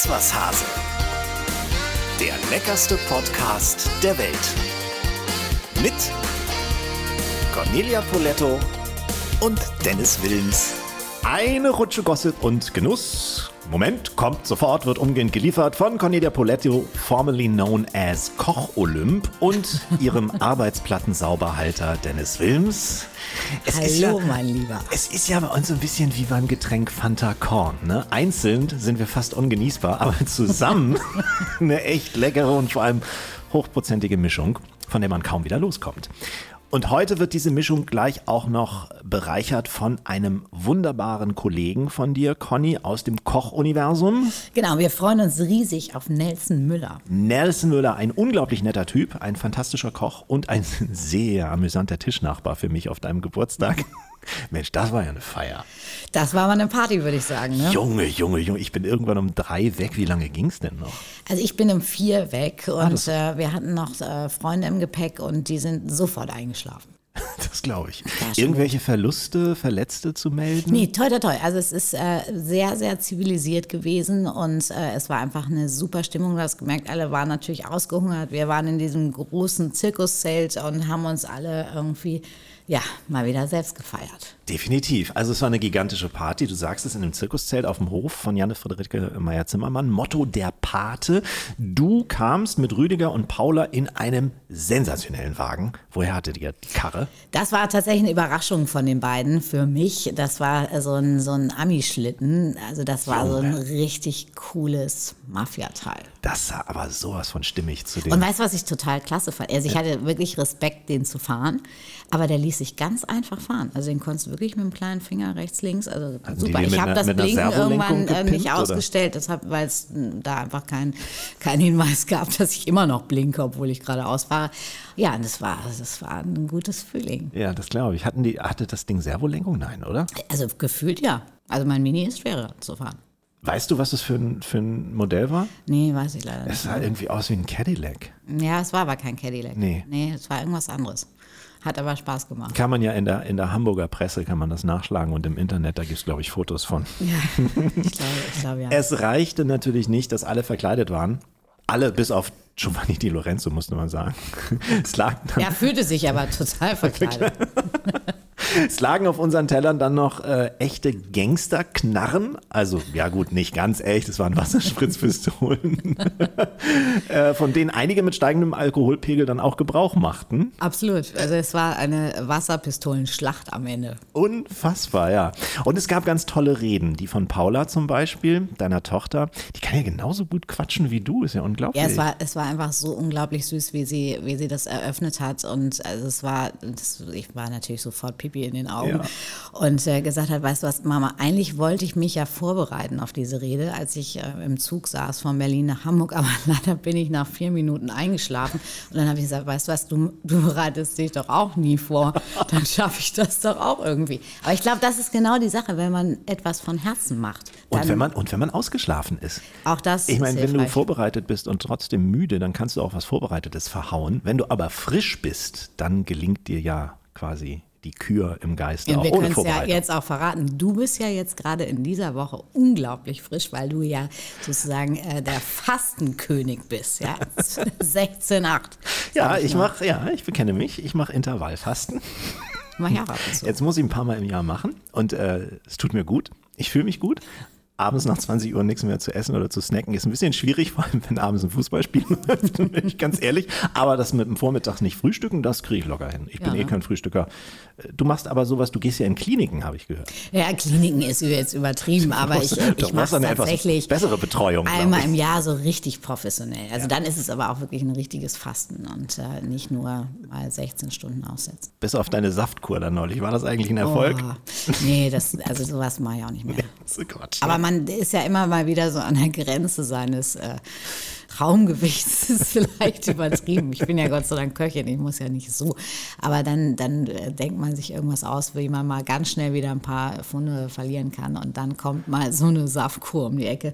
Iss was Hase. Der leckerste Podcast der Welt. Mit Cornelia Poletto und Dennis Wilms. Eine Rutsche Gossip und Genuss. Moment, kommt sofort, wird umgehend geliefert von Cornelia Poletto, formerly known as Koch Olymp und ihrem Arbeitsplattensauberhalter Dennis Wilms. Es Hallo, ja, mein Lieber. Es ist ja bei uns so ein bisschen wie beim Getränk Fanta Korn. Ne? Einzeln sind wir fast ungenießbar, aber zusammen eine echt leckere und vor allem hochprozentige Mischung, von der man kaum wieder loskommt. Und heute wird diese Mischung gleich auch noch bereichert von einem wunderbaren Kollegen von dir, Conny, aus dem Koch-Universum. Genau, wir freuen uns riesig auf Nelson Müller. Nelson Müller, ein unglaublich netter Typ, ein fantastischer Koch und ein sehr amüsanter Tischnachbar für mich auf deinem Geburtstag. Mensch, das war ja eine Feier. Das war mal eine Party, würde ich sagen. Ne? Junge, Junge, Junge, ich bin irgendwann um drei weg. Wie lange ging es denn noch? Also ich bin um vier weg ah, und ah, äh, wir hatten noch äh, Freunde im Gepäck und die sind sofort eingeschlafen. Das glaube ich. Irgendwelche gut. Verluste, Verletzte zu melden? Nee, toll, toll, toll. Also es ist äh, sehr, sehr zivilisiert gewesen und äh, es war einfach eine super Stimmung. Du hast gemerkt, alle waren natürlich ausgehungert. Wir waren in diesem großen Zirkuszelt und haben uns alle irgendwie ja, mal wieder selbst gefeiert. Definitiv. Also es war eine gigantische Party. Du sagst es in dem Zirkuszelt auf dem Hof von Janne Friederike Meyer-Zimmermann. Motto der Pate. Du kamst mit Rüdiger und Paula in einem sensationellen Wagen. Woher hattet ihr die Karre? Das war tatsächlich eine Überraschung von den beiden für mich. Das war so ein, so ein Ami-Schlitten. Also das war Junge. so ein richtig cooles Mafia-Teil. Das sah aber sowas von stimmig zu dem. Und weißt du, was ich total klasse fand? Also ich hatte wirklich Respekt, den zu fahren. Aber der ließ sich ganz einfach fahren. Also den konntest du wirklich mit dem kleinen Finger rechts, links. Also Hatten super. Ich habe das Blinken irgendwann äh, nicht gepimpt, ausgestellt, weil es da einfach keinen kein Hinweis gab, dass ich immer noch blinke, obwohl ich gerade ausfahre. Ja, und das war, das war ein gutes Feeling. Ja, das glaube ich. Hatten die, hatte das Ding Servolenkung? Nein, oder? Also gefühlt ja. Also mein Mini ist schwerer zu fahren. Weißt du, was das für ein, für ein Modell war? Nee, weiß ich leider nicht. Es sah irgendwie aus wie ein Cadillac. Ja, es war aber kein Cadillac. Nee. Nee, es war irgendwas anderes. Hat aber Spaß gemacht. Kann man ja in der, in der Hamburger Presse, kann man das nachschlagen und im Internet, da gibt es, glaube ich, Fotos von. Ja, ich glaube, ich glaube, ja. Es reichte natürlich nicht, dass alle verkleidet waren. Alle bis auf Giovanni Di Lorenzo, musste man sagen. Es lag dann er fühlte sich aber total verkleidet. Es lagen auf unseren Tellern dann noch äh, echte Gangsterknarren. Also, ja gut, nicht ganz echt, es waren Wasserspritzpistolen, äh, von denen einige mit steigendem Alkoholpegel dann auch Gebrauch machten. Absolut. Also es war eine Wasserpistolenschlacht am Ende. Unfassbar, ja. Und es gab ganz tolle Reden. Die von Paula zum Beispiel, deiner Tochter. Die kann ja genauso gut quatschen wie du, ist ja unglaublich. Ja, es war, es war einfach so unglaublich süß, wie sie, wie sie das eröffnet hat. Und also es war, das, ich war natürlich sofort pipi Pipi in den Augen ja. und äh, gesagt hat, weißt du was, Mama, eigentlich wollte ich mich ja vorbereiten auf diese Rede, als ich äh, im Zug saß von Berlin nach Hamburg, aber leider bin ich nach vier Minuten eingeschlafen und dann habe ich gesagt, weißt du was, du, du bereitest dich doch auch nie vor, dann schaffe ich das doch auch irgendwie. Aber ich glaube, das ist genau die Sache, wenn man etwas von Herzen macht. Und wenn man, und wenn man ausgeschlafen ist. Auch das Ich meine, wenn du vorbereitet bist und trotzdem müde, dann kannst du auch was Vorbereitetes verhauen. Wenn du aber frisch bist, dann gelingt dir ja quasi die Kür im Geiste. Ja, wir können es ja jetzt auch verraten. Du bist ja jetzt gerade in dieser Woche unglaublich frisch, weil du ja sozusagen äh, der Fastenkönig bist. Ja, 16,8. Ja, ich mache, ja, ich bekenne mich. Ich mache Intervallfasten. Mach ja, so. Jetzt muss ich ein paar Mal im Jahr machen und äh, es tut mir gut. Ich fühle mich gut, abends nach 20 Uhr nichts mehr zu essen oder zu snacken ist ein bisschen schwierig, vor allem wenn abends ein Fußballspiel läuft, bin ich ganz ehrlich. Aber das mit dem Vormittag nicht frühstücken, das kriege ich locker hin. Ich bin ja. eh kein Frühstücker. Du machst aber sowas, du gehst ja in Kliniken, habe ich gehört. Ja, Kliniken ist jetzt übertrieben, aber ich, ich mache tatsächlich bessere Betreuung. Einmal im Jahr so richtig professionell. Also ja. dann ist es aber auch wirklich ein richtiges Fasten und äh, nicht nur mal 16 Stunden aussetzen. Bis auf deine Saftkur dann neulich. War das eigentlich ein Erfolg? Oh, nee, das, also sowas mache ich auch nicht mehr. Nee, ist Quatsch. Aber man man ist ja immer mal wieder so an der Grenze seines äh, Traumgewichts ist vielleicht übertrieben. Ich bin ja Gott sei Dank Köchin, ich muss ja nicht so. Aber dann, dann äh, denkt man sich irgendwas aus, wie man mal ganz schnell wieder ein paar Funde verlieren kann. Und dann kommt mal so eine Saftkur um die Ecke.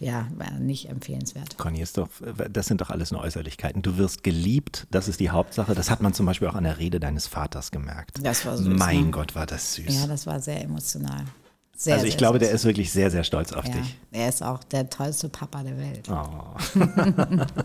Ja, nicht empfehlenswert. Conny, ist doch, das sind doch alles nur Äußerlichkeiten. Du wirst geliebt, das ist die Hauptsache. Das hat man zum Beispiel auch an der Rede deines Vaters gemerkt. Das war süß. Mein ne? Gott, war das süß. Ja, das war sehr emotional. Sehr, also ich sehr glaube, süß. der ist wirklich sehr, sehr stolz auf Ja, dich. er ist auch der tollste Papa der Welt.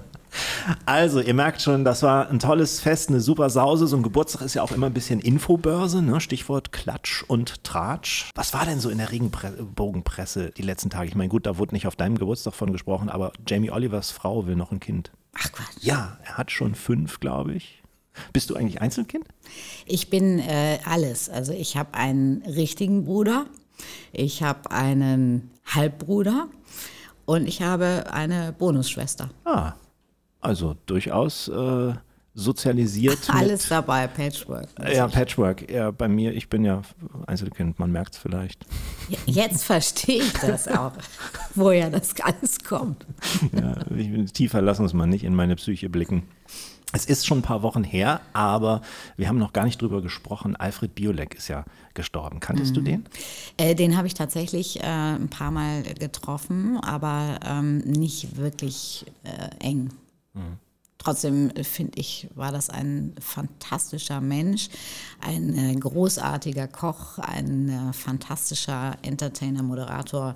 Also, ihr merkt schon, das war ein tolles Fest, eine super Sause. So ein Geburtstag ist ja auch immer ein bisschen Infobörse, ne? Stichwort Klatsch und Tratsch. Was war denn so in der Regenbogenpresse die letzten Tage? Ich meine, gut, da wurde nicht auf deinem Geburtstag von gesprochen, aber Jamie Olivers Frau will noch ein Kind. Ach Quatsch. Ja, er hat schon fünf, glaube ich. Bist du eigentlich Einzelkind? Ich bin äh, alles. Also ich habe einen richtigen Bruder, ich habe einen Halbbruder und ich habe eine Bonusschwester. Ah, also durchaus äh, sozialisiert. Alles dabei, Patchwork. Ja, Patchwork. Ja, bei mir, ich bin ja Einzelkind, man merkt es vielleicht. Jetzt verstehe ich das auch, woher das alles kommt. Ja, ich, tiefer lassen uns mal nicht in meine Psyche blicken. Es ist schon ein paar Wochen her, aber wir haben noch gar nicht drüber gesprochen. Alfred Biolek ist ja gestorben. Kanntest du den? Äh, den habe ich tatsächlich äh, ein paar Mal getroffen, aber ähm, nicht wirklich äh, eng. Trotzdem äh, finde ich, war das ein fantastischer Mensch, ein äh, großartiger Koch, ein äh, fantastischer Entertainer, Moderator.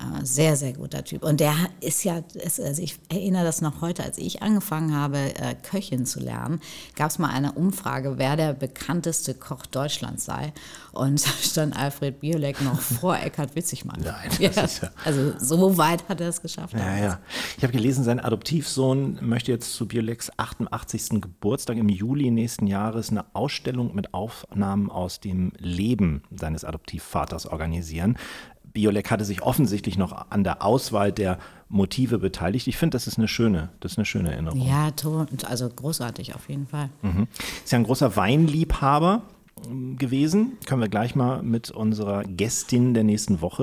Äh, Sehr, sehr guter Typ. Und der ist ja, also ich erinnere das noch heute, als ich angefangen habe, äh, Köchin zu lernen, gab es mal eine Umfrage, wer der bekannteste Koch Deutschlands sei. Und da stand Alfred Biolek noch vor Eckhard Witzigmann. Nein, ja, das ist ja- Also so weit hat er es geschafft. Ja, ja. Ich habe gelesen, sein Adoptivsohn möchte jetzt zu Bioleks 88. Geburtstag im Juli nächsten Jahres eine Ausstellung mit Aufnahmen aus dem Leben seines Adoptivvaters organisieren. Biolek hatte sich offensichtlich noch an der Auswahl der Motive beteiligt. Ich finde, das ist eine schöne, das ist eine schöne Erinnerung. Ja, also großartig auf jeden Fall. Ist ja ein großer Weinliebhaber gewesen. Können wir gleich mal mit unserer Gästin der nächsten Woche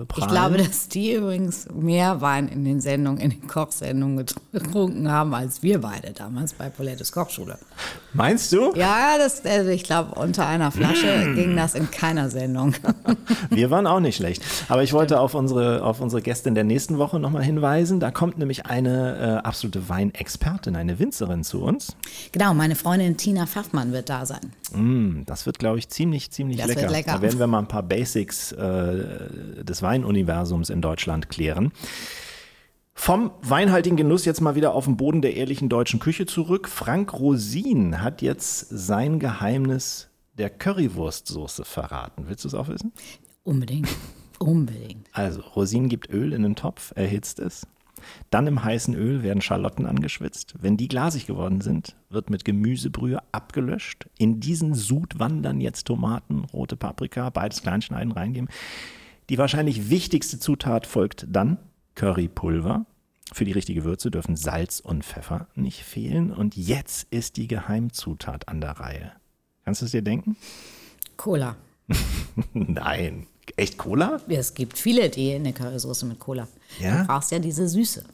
äh, prahlen. Ich glaube, dass die übrigens mehr Wein in den Sendungen, in den Kochsendungen getrunken haben, als wir beide damals bei Paulettes Kochschule. Meinst du? Ja, das, also ich glaube, unter einer Flasche ging das in keiner Sendung. Wir waren auch nicht schlecht. Aber ich wollte auf unsere, auf unsere Gästin der nächsten Woche nochmal hinweisen. Da kommt nämlich eine äh, absolute Weinexpertin, eine Winzerin zu uns. Genau, meine Freundin Tina Pfaffmann wird da sein. Mm, das wird, glaube ich, ziemlich, ziemlich Das lecker. lecker. Da werden wir mal ein paar Basics äh, des Weinuniversums in Deutschland klären. Vom weinhaltigen Genuss jetzt mal wieder auf den Boden der ehrlichen deutschen Küche zurück. Frank Rosin hat jetzt sein Geheimnis der Currywurstsoße verraten. Willst du es auch wissen? Unbedingt. Unbedingt. Also, Rosin gibt Öl in den Topf, erhitzt es. Dann im heißen Öl werden Schalotten angeschwitzt. Wenn die glasig geworden sind, wird mit Gemüsebrühe abgelöscht. In diesen Sud wandern jetzt Tomaten, rote Paprika, beides kleinschneiden, reingeben. Die wahrscheinlich wichtigste Zutat folgt dann Currypulver. Für die richtige Würze dürfen Salz und Pfeffer nicht fehlen. Und jetzt ist die Geheimzutat an der Reihe. Kannst du es dir denken? Cola. Nein. Echt Cola? Es gibt viele, die eine Currysoße mit Cola. Ja? Du brauchst ja diese Süße.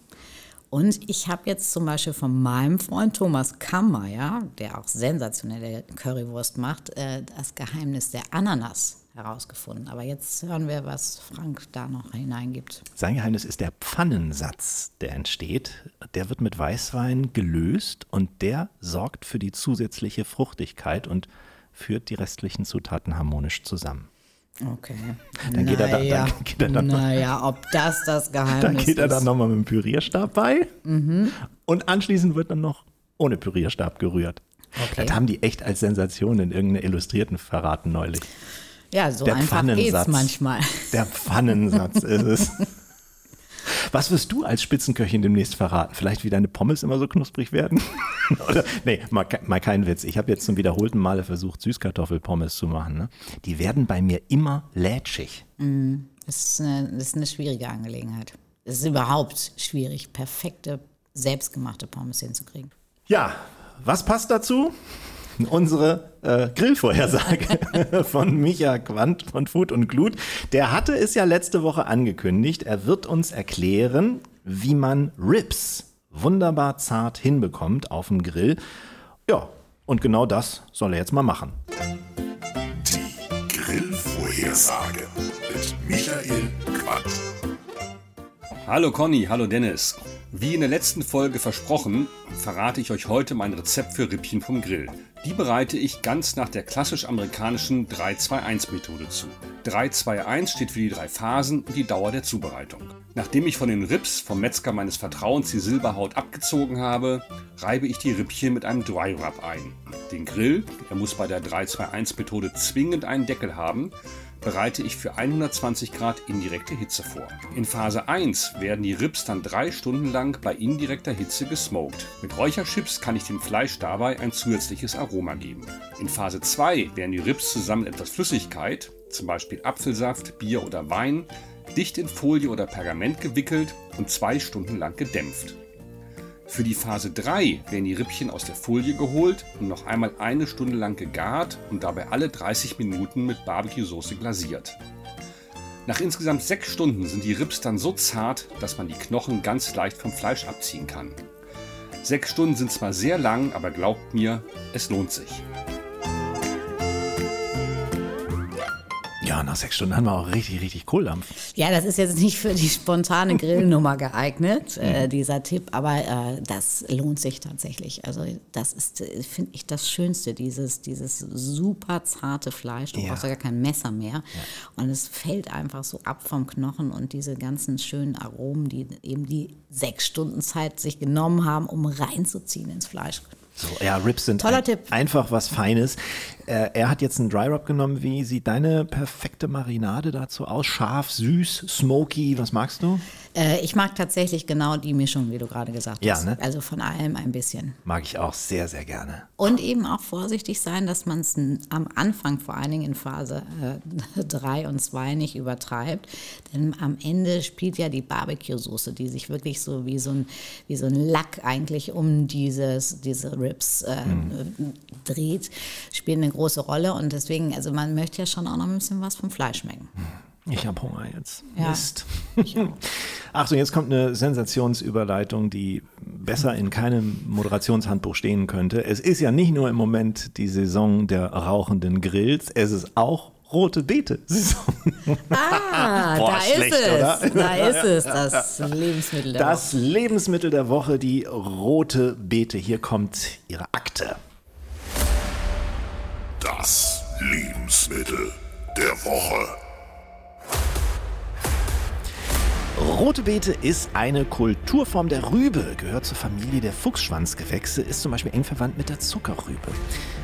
Und ich habe jetzt zum Beispiel von meinem Freund Thomas Kammeyer, der auch sensationelle Currywurst macht, äh, das Geheimnis der Ananas herausgefunden. Aber jetzt hören wir, was Frank da noch hineingibt. Sein Geheimnis ist der Pfannensatz, der entsteht. Der wird mit Weißwein gelöst und der sorgt für die zusätzliche Fruchtigkeit und führt die restlichen Zutaten harmonisch zusammen. Okay. Dann geht er da- dann naja, geht er dann- naja, ob das das Geheimnis Dann geht er ist. dann nochmal mit dem Pürierstab bei und anschließend wird dann noch ohne Pürierstab gerührt. Okay. Das haben die echt als Sensation in irgendeiner Illustrierten verraten neulich. Ja, so Der einfach geht's manchmal. Der Pfannensatz ist es. Was wirst du als Spitzenköchin demnächst verraten? Vielleicht wie deine Pommes immer so knusprig werden? Oder, nee, mal, mal kein Witz. Ich habe jetzt zum wiederholten Male versucht, Süßkartoffelpommes zu machen. Ne? Die werden bei mir immer lätschig. Das ist eine, das ist eine schwierige Angelegenheit. Es ist überhaupt schwierig, perfekte, selbstgemachte Pommes hinzukriegen. Ja, was passt dazu? Unsere äh, Grillvorhersage von Micha Quandt von Food und Glut. Der hatte es ja letzte Woche angekündigt. Er wird uns erklären, wie man Ribs wunderbar zart hinbekommt auf dem Grill. Ja, und genau das soll er jetzt mal machen. Die Grillvorhersage mit Michael Quandt. Hallo Conny, hallo Dennis. Wie in der letzten Folge versprochen, verrate ich euch heute mein Rezept für Rippchen vom Grill. Die bereite ich ganz nach der klassisch amerikanischen 3-2-1-Methode zu. 321 steht für die drei Phasen und die Dauer der Zubereitung. Nachdem ich von den Rips vom Metzger meines Vertrauens die Silberhaut abgezogen habe, reibe ich die Rippchen mit einem Dry Rub ein. Den Grill, er muss bei der 321 Methode zwingend einen Deckel haben, bereite ich für 120 Grad indirekte Hitze vor. In Phase 1 werden die Rips dann drei Stunden lang bei indirekter Hitze gesmoked. Mit Räucherchips kann ich dem Fleisch dabei ein zusätzliches Aroma geben. In Phase 2 werden die Rips zusammen etwas Flüssigkeit, zum Beispiel Apfelsaft, Bier oder Wein, dicht in Folie oder Pergament gewickelt und zwei Stunden lang gedämpft. Für die Phase 3 werden die Rippchen aus der Folie geholt und noch einmal eine Stunde lang gegart und dabei alle 30 Minuten mit Barbecue-Soße glasiert. Nach insgesamt 6 Stunden sind die Rips dann so zart, dass man die Knochen ganz leicht vom Fleisch abziehen kann. 6 Stunden sind zwar sehr lang, aber glaubt mir, es lohnt sich. Ja, nach sechs Stunden haben wir auch richtig, richtig Kohldampf. Ja, das ist jetzt nicht für die spontane Grillnummer geeignet, äh, dieser Tipp, aber äh, das lohnt sich tatsächlich. Also das ist, äh, finde ich, das Schönste, dieses, dieses super zarte Fleisch. Du Ja. brauchst ja gar kein Messer mehr. Und es fällt einfach so ab vom Knochen und diese ganzen schönen Aromen, die eben die sechs Stunden Zeit sich genommen haben, um reinzuziehen ins Fleisch. So, ja, Rips sind Toller ein, Tipp. einfach was Feines. Äh, er hat jetzt einen Dry Rub genommen. Wie sieht deine perfekte Marinade dazu aus? Scharf, süß, smoky, was magst du? Äh, ich mag tatsächlich genau die Mischung, wie du gerade gesagt Ja, hast. ne? Also von allem ein bisschen. Mag ich auch sehr, sehr gerne. Und eben auch vorsichtig sein, dass man es am Anfang, vor allen Dingen in Phase 3 und 2, nicht übertreibt. Denn am Ende spielt ja die Barbecue-Soße, die sich wirklich so wie so ein, wie so ein Lack eigentlich um dieses, diese Ribs äh, dreht, spielt eine große Rolle. Und deswegen, also man möchte ja schon auch noch ein bisschen was vom Fleisch schmecken. Ich habe Hunger jetzt. Ja. Mist. Achtung, jetzt kommt eine Sensationsüberleitung, die besser in keinem Moderationshandbuch stehen könnte. Es ist ja nicht nur im Moment die Saison der rauchenden Grills, es ist auch rote Beete-Saison. Ah, Boah, da schlecht, ist es. oder? Da ist es, das Lebensmittel der Das Lebensmittel der Woche, die rote Beete. Hier kommt ihre Akte. Das Lebensmittel der Woche. Rote Beete ist eine Kulturform der Rübe, gehört zur Familie der Fuchsschwanzgewächse, ist zum Beispiel eng verwandt mit der Zuckerrübe.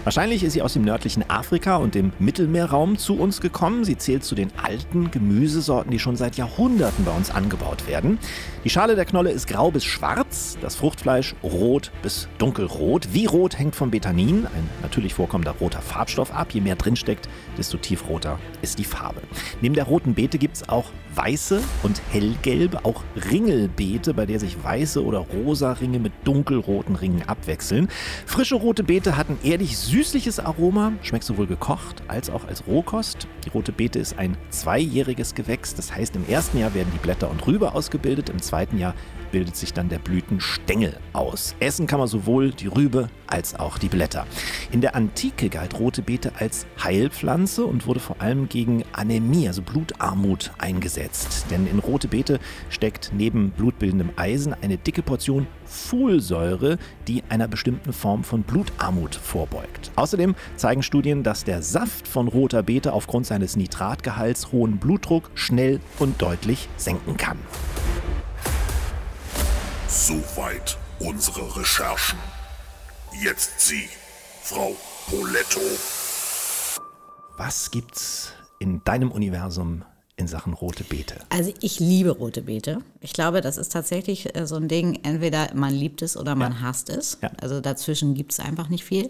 Wahrscheinlich ist sie aus dem nördlichen Afrika und dem Mittelmeerraum zu uns gekommen. Sie zählt zu den alten Gemüsesorten, die schon seit Jahrhunderten bei uns angebaut werden. Die Schale der Knolle ist grau bis schwarz, das Fruchtfleisch rot bis dunkelrot. Wie rot hängt vom Betanin, ein natürlich vorkommender roter Farbstoff, ab. Je mehr drinsteckt, desto tiefroter ist die Farbe. Neben der roten Beete gibt es auch weiße und hellgelbe, auch Ringelbeete, bei der sich weiße oder rosa Ringe mit dunkelroten Ringen abwechseln. Frische rote Beete hat ein ehrlich süßliches Aroma, schmeckt sowohl gekocht als auch als Rohkost. Die rote Beete ist ein zweijähriges Gewächs, das heißt im ersten Jahr werden die Blätter und Rübe ausgebildet, im zweiten Jahr bildet sich dann der Blütenstängel aus. Essen kann man sowohl die Rübe als auch die Blätter. In der Antike galt rote Beete als Heilpflanze und wurde vor allem gegen Anämie, also Blutarmut, eingesetzt. Denn in rote Beete steckt neben blutbildendem Eisen eine dicke Portion Folsäure, die einer bestimmten Form von Blutarmut vorbeugt. Außerdem zeigen Studien, dass der Saft von roter Beete aufgrund seines Nitratgehalts hohen Blutdruck schnell und deutlich senken kann. Soweit unsere Recherchen. Jetzt Sie, Frau Poletto. Was gibt's in deinem Universum in Sachen rote Beete? Also ich liebe rote Beete. Ich glaube, das ist tatsächlich äh, so ein Ding, entweder man liebt es oder man hasst es. Ja. Also dazwischen gibt es einfach nicht viel.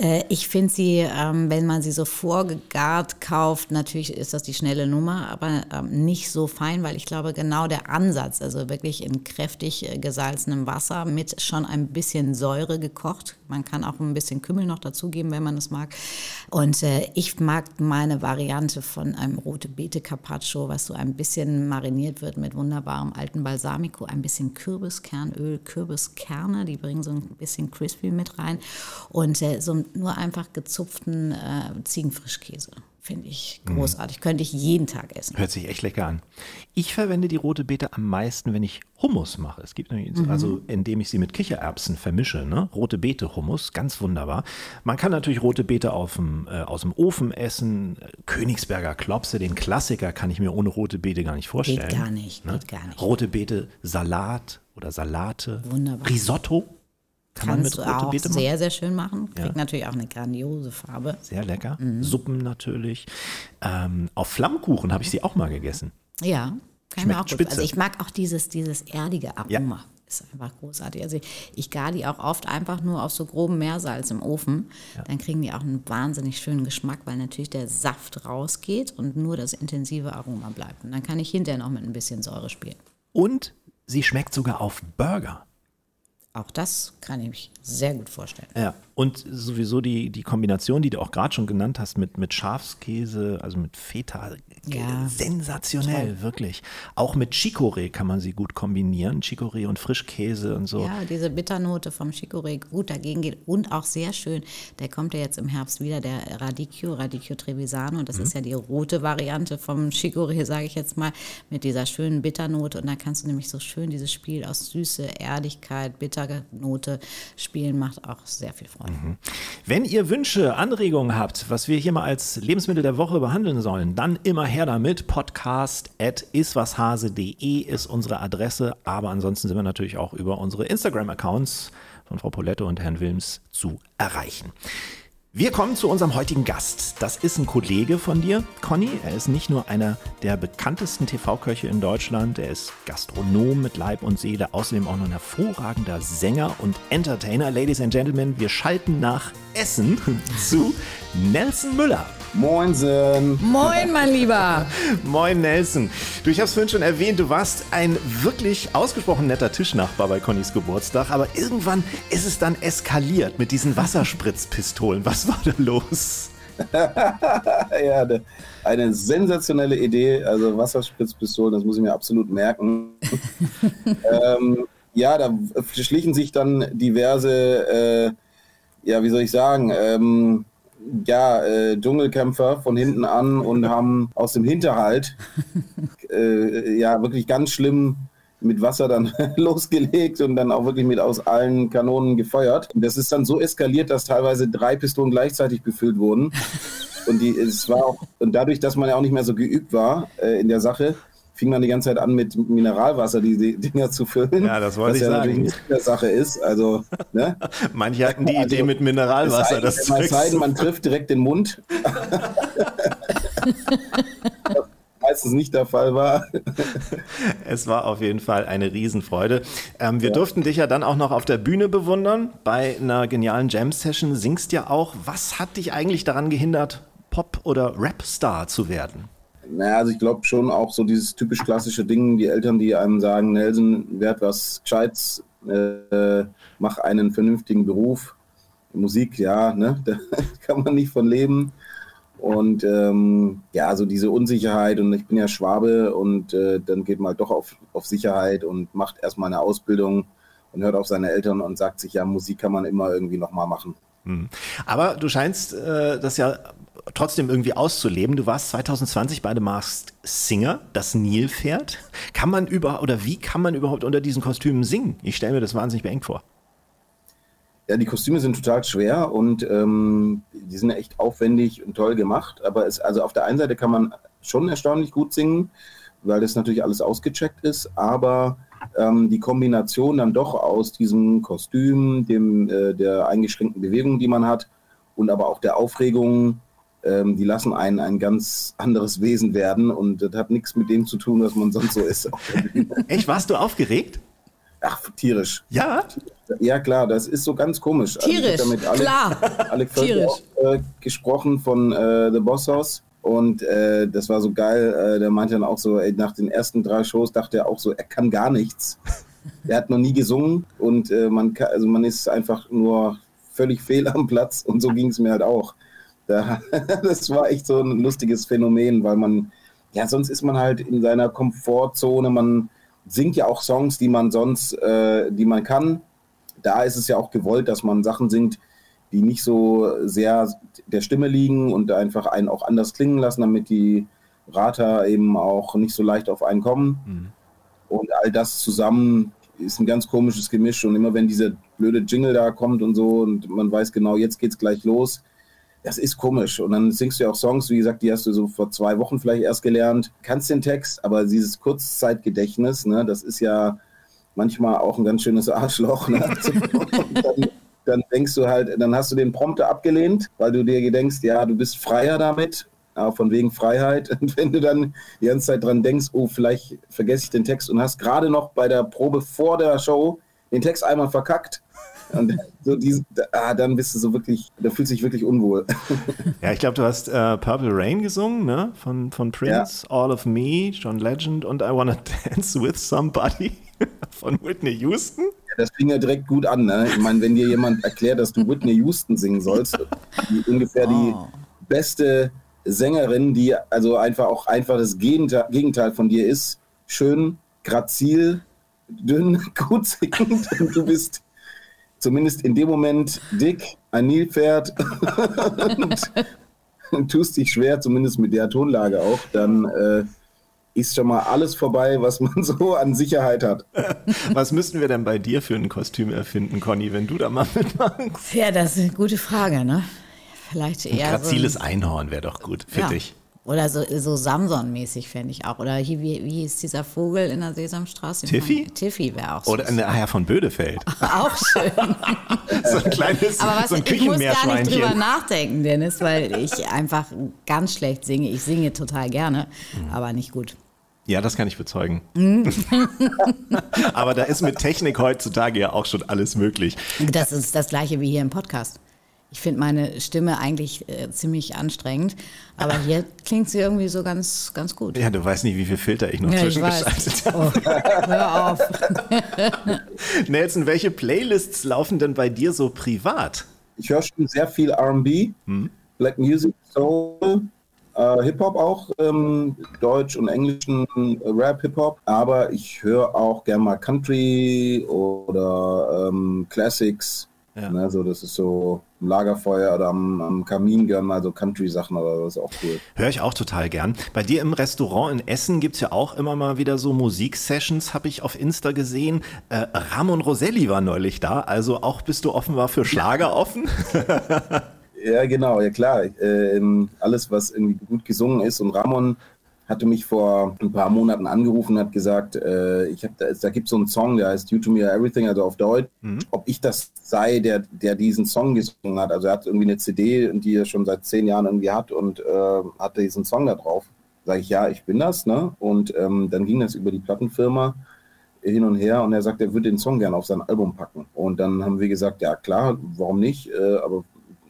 Äh, Ich finde sie, ähm, wenn man sie so vorgegart kauft, natürlich ist das die schnelle Nummer, aber ähm, nicht so fein, weil ich glaube, genau der Ansatz, also wirklich in kräftig äh, gesalzenem Wasser mit schon ein bisschen Säure gekocht. Man kann auch ein bisschen Kümmel noch dazugeben, wenn man es mag. Und ich mag meine Variante von einem rote Beete Carpaccio, was so ein bisschen mariniert wird mit wunderbarem alten Balsamico, ein bisschen Kürbiskernöl, Kürbiskerne, die bringen so ein bisschen crispy mit rein und äh, so nur einfach gezupften äh, Ziegenfrischkäse. Finde ich großartig. Könnte ich jeden Tag essen. Hört sich echt lecker an. Ich verwende die rote Beete am meisten, wenn ich Hummus mache. Es gibt nämlich, also indem ich sie mit Kichererbsen vermische, ne? Rote Beete Hummus, ganz wunderbar. Man kann natürlich rote Beete auf dem, äh, aus dem Ofen essen. Königsberger Klopse, den Klassiker, kann ich mir ohne rote Beete gar nicht vorstellen. gar nicht, ne? geht gar nicht. Rote Beete Salat oder Salate. Wunderbar. Risotto kann man mit Kannst du rote auch Beete machen. sehr, sehr schön machen. Kriegt natürlich auch eine grandiose Farbe. Sehr lecker. Mhm. Suppen natürlich. Ähm, auf Flammkuchen habe ich sie auch mal gegessen. Ja, kann ich Schmeckt mir auch gut. spitze. Also ich mag auch dieses, dieses erdige Ja. Aroma. Ist einfach großartig. Also ich, ich gar die auch oft einfach nur auf so grobem Meersalz im Ofen. Dann kriegen die auch einen wahnsinnig schönen Geschmack, weil natürlich der Saft rausgeht und nur das intensive Aroma bleibt. Und dann kann ich hinterher noch mit ein bisschen Säure spielen. Und sie schmeckt sogar auf Burger. Auch das kann ich mich sehr gut vorstellen. Ja. Und sowieso die, die Kombination, die du auch gerade schon genannt hast, mit, mit Schafskäse, also mit Feta, Ja. sensationell, wirklich. Auch mit Chicorée kann man sie gut kombinieren. Chicorée und Frischkäse und so. Ja, diese Bitternote vom Chicorée gut dagegen geht und auch sehr schön. Der kommt ja jetzt im Herbst wieder, der Radicchio, Radicchio Trevisano. Und das ist ja die rote Variante vom Chicorée, sage ich jetzt mal, mit dieser schönen Bitternote. Und da kannst du nämlich so schön dieses Spiel aus Süße, Erdigkeit, Bitternote spielen, macht auch sehr viel Freude. Wenn ihr Wünsche, Anregungen habt, was wir hier mal als Lebensmittel der Woche behandeln sollen, dann immer her damit. Podcast at iswashase.de ist unsere Adresse. Aber ansonsten sind wir natürlich auch über unsere Instagram-Accounts von Frau Poletto und Herrn Wilms zu erreichen. Wir kommen zu unserem heutigen Gast. Das ist ein Kollege von dir, Conny. Er ist nicht nur einer der bekanntesten TV-Köche in Deutschland, er ist Gastronom mit Leib und Seele, außerdem auch noch ein hervorragender Sänger und Entertainer. Ladies and Gentlemen, wir schalten nach Essen zu Nelson Müller. Moinsen. Moin, mein Lieber! Moin Nelson. Du, ich habe es vorhin schon erwähnt, du warst ein wirklich ausgesprochen netter Tischnachbar bei Connys Geburtstag, aber irgendwann ist es dann eskaliert mit diesen Wasserspritzpistolen. Was war da los? Ja, ne, eine sensationelle Idee. Also Wasserspritzpistolen, das muss ich mir absolut merken. ähm, ja, da schlichen sich dann diverse, äh, ja, wie soll ich sagen, ähm, ja, äh, Dschungelkämpfer von hinten an und haben aus dem Hinterhalt äh, ja wirklich ganz schlimm mit Wasser dann losgelegt und dann auch wirklich mit aus allen Kanonen gefeuert. Und das ist dann so eskaliert, dass teilweise drei Pistolen gleichzeitig befüllt wurden. Und die, es war auch, und dadurch, dass man ja auch nicht mehr so geübt war äh, in der Sache, fing man die ganze Zeit an, mit Mineralwasser die, Dinger zu füllen. Ja, das wollte was ich ja sagen. natürlich nicht der Sache ist. Also, ne? Manche hatten die Also, Idee mit Mineralwasser. Das sei, es sei man trifft direkt den Mund. Meistens nicht der Fall war. Es war auf jeden Fall eine Riesenfreude. Ähm, wir durften dich ja dann auch noch auf der Bühne bewundern. Bei einer genialen Jam-Session singst ja auch. Was hat dich eigentlich daran gehindert, Pop- oder Rap-Star zu werden? Naja, also ich glaube schon auch so dieses typisch klassische Ding, die Eltern, die einem sagen, Nelson, werd was Gescheites, äh, mach einen vernünftigen Beruf. Musik, ja, ne, da kann man nicht von leben. Und ähm, ja, so diese Unsicherheit und ich bin ja Schwabe und äh, dann geht man halt doch auf, auf Sicherheit und macht erstmal eine Ausbildung und hört auf seine Eltern und sagt sich, ja, Musik kann man immer irgendwie nochmal machen. Aber du scheinst äh, das ja trotzdem irgendwie auszuleben. Du warst 2020 bei The Masked Singer, das Nilpferd. Kann man über oder wie kann man überhaupt unter diesen Kostümen singen? Ich stelle mir das wahnsinnig beengt vor. Ja, die Kostüme sind total schwer und ähm, die sind echt aufwendig und toll gemacht. Aber es, also auf der einen Seite kann man schon erstaunlich gut singen, weil das natürlich alles ausgecheckt ist. Aber ähm, die Kombination dann doch aus diesem Kostüm, dem, äh, der eingeschränkten Bewegung, die man hat, und aber auch der Aufregung, ähm, die lassen einen ein ganz anderes Wesen werden. Und das hat nichts mit dem zu tun, was man sonst so ist. Echt, warst du aufgeregt? Ach, tierisch. Ja? Ja, klar, das ist so ganz komisch. Also Tierisch, mit Alex, klar. Völker Tierisch. auch, äh, gesprochen von äh, The Boss House. Und äh, das war so geil. Äh, der meinte dann auch so, ey, nach den ersten drei Shows dachte er auch so, er kann gar nichts. er hat noch nie gesungen und äh, man, kann, also man ist einfach nur völlig fehl am Platz. Und so ging es mir halt auch. Da, das war echt so ein lustiges Phänomen, weil man, ja, sonst ist man halt in seiner Komfortzone. Man singt ja auch Songs, die man sonst, äh, die man kann. Da ist es ja auch gewollt, dass man Sachen singt, die nicht so sehr der Stimme liegen und einfach einen auch anders klingen lassen, damit die Rater eben auch nicht so leicht auf einen kommen. Mhm. Und all das zusammen ist ein ganz komisches Gemisch. Und immer wenn dieser blöde Jingle da kommt und so und man weiß genau, jetzt geht's gleich los, das ist komisch. Und dann singst du ja auch Songs, wie gesagt, die hast du so vor zwei Wochen vielleicht erst gelernt, kannst den Text, aber dieses Kurzzeitgedächtnis, ne, das ist ja manchmal auch ein ganz schönes Arschloch. Ne? dann, dann denkst du halt, dann hast du den Prompter abgelehnt, weil du dir denkst, ja, du bist freier damit ja, von wegen Freiheit. Und wenn du dann die ganze Zeit dran denkst, oh, vielleicht vergesse ich den Text und hast gerade noch bei der Probe vor der Show den Text einmal verkackt, und so diese, ah, dann bist du so wirklich, da fühlst du dich wirklich unwohl. Ja, ich glaube, du hast äh, Purple Rain gesungen, ne? Von, von Prince, ja. All of Me, John Legend und I Wanna Dance with Somebody von Whitney Houston. Ja, das fing ja direkt gut an, ne? Ich meine, wenn dir jemand erklärt, dass du Whitney Houston singen sollst, die ungefähr oh. die beste Sängerin, die also einfach auch einfach das Gegenteil von dir ist, schön, grazil, dünn, gut singend und du bist zumindest in dem Moment dick, ein Nilpferd und, und tust dich schwer, zumindest mit der Tonlage auch, dann äh, ist schon mal alles vorbei, was man so an Sicherheit hat. Was müssten wir denn bei dir für ein Kostüm erfinden, Conny, wenn du da mal mitmachst? Ja, das ist eine gute Frage, ne? Vielleicht eher. Ein graziles so ein Einhorn wäre doch gut für ja. dich. Oder so, so Samson-mäßig fände ich auch. Oder hier, wie, wie hieß dieser Vogel in der Sesamstraße? Tiffy? Tiffy wäre auch so. Oder eine Eier von Bödefeld. auch schön. so ein kleines Aber was, so ein ich muss gar nicht drüber nachdenken, Dennis, weil ich einfach ganz schlecht singe. Ich singe total gerne, mhm. aber nicht gut. Ja, das kann ich bezeugen. aber da ist mit Technik heutzutage ja auch schon alles möglich. Das ist das gleiche wie hier im Podcast. Ich finde meine Stimme eigentlich äh, ziemlich anstrengend, aber hier klingt sie irgendwie so ganz, ganz gut. Ja, du weißt nicht, wie viel Filter ich noch ja, zwischengeschaltet habe. Oh, hör auf. Nelson, welche Playlists laufen denn bei dir so privat? Ich höre schon sehr viel RB, hm? Black Music, Soul, äh, Hip-Hop auch, ähm, Deutsch und englischen äh, Rap, Hip-Hop, aber ich höre auch gerne mal Country oder ähm, Classics. Ja. Ne, so, das ist so am Lagerfeuer oder am, am Kamin gern mal so Country-Sachen, aber das ist auch cool. Höre ich auch total gern. Bei dir im Restaurant in Essen gibt es ja auch immer mal wieder so Musiksessions, habe ich auf Insta gesehen. Äh, Ramon Roselli war neulich da, also auch bist du offenbar für Schlager offen? ja, genau, ja klar. Äh, alles, was irgendwie gut gesungen ist und Ramon hatte mich vor ein paar Monaten angerufen und hat gesagt, äh, ich hab da, da gibt es so einen Song, der heißt You to Me Everything, also auf Deutsch, mhm. ob ich das sei, der, der diesen Song gesungen hat. Also er hat irgendwie eine CD, die er schon seit zehn Jahren irgendwie hat und äh, hatte diesen Song da drauf. Sage ich, ja, ich bin das, ne? Und ähm, dann ging das über die Plattenfirma hin und her und er sagt, er würde den Song gerne auf sein Album packen. Und dann haben wir gesagt, ja klar, warum nicht? Äh, aber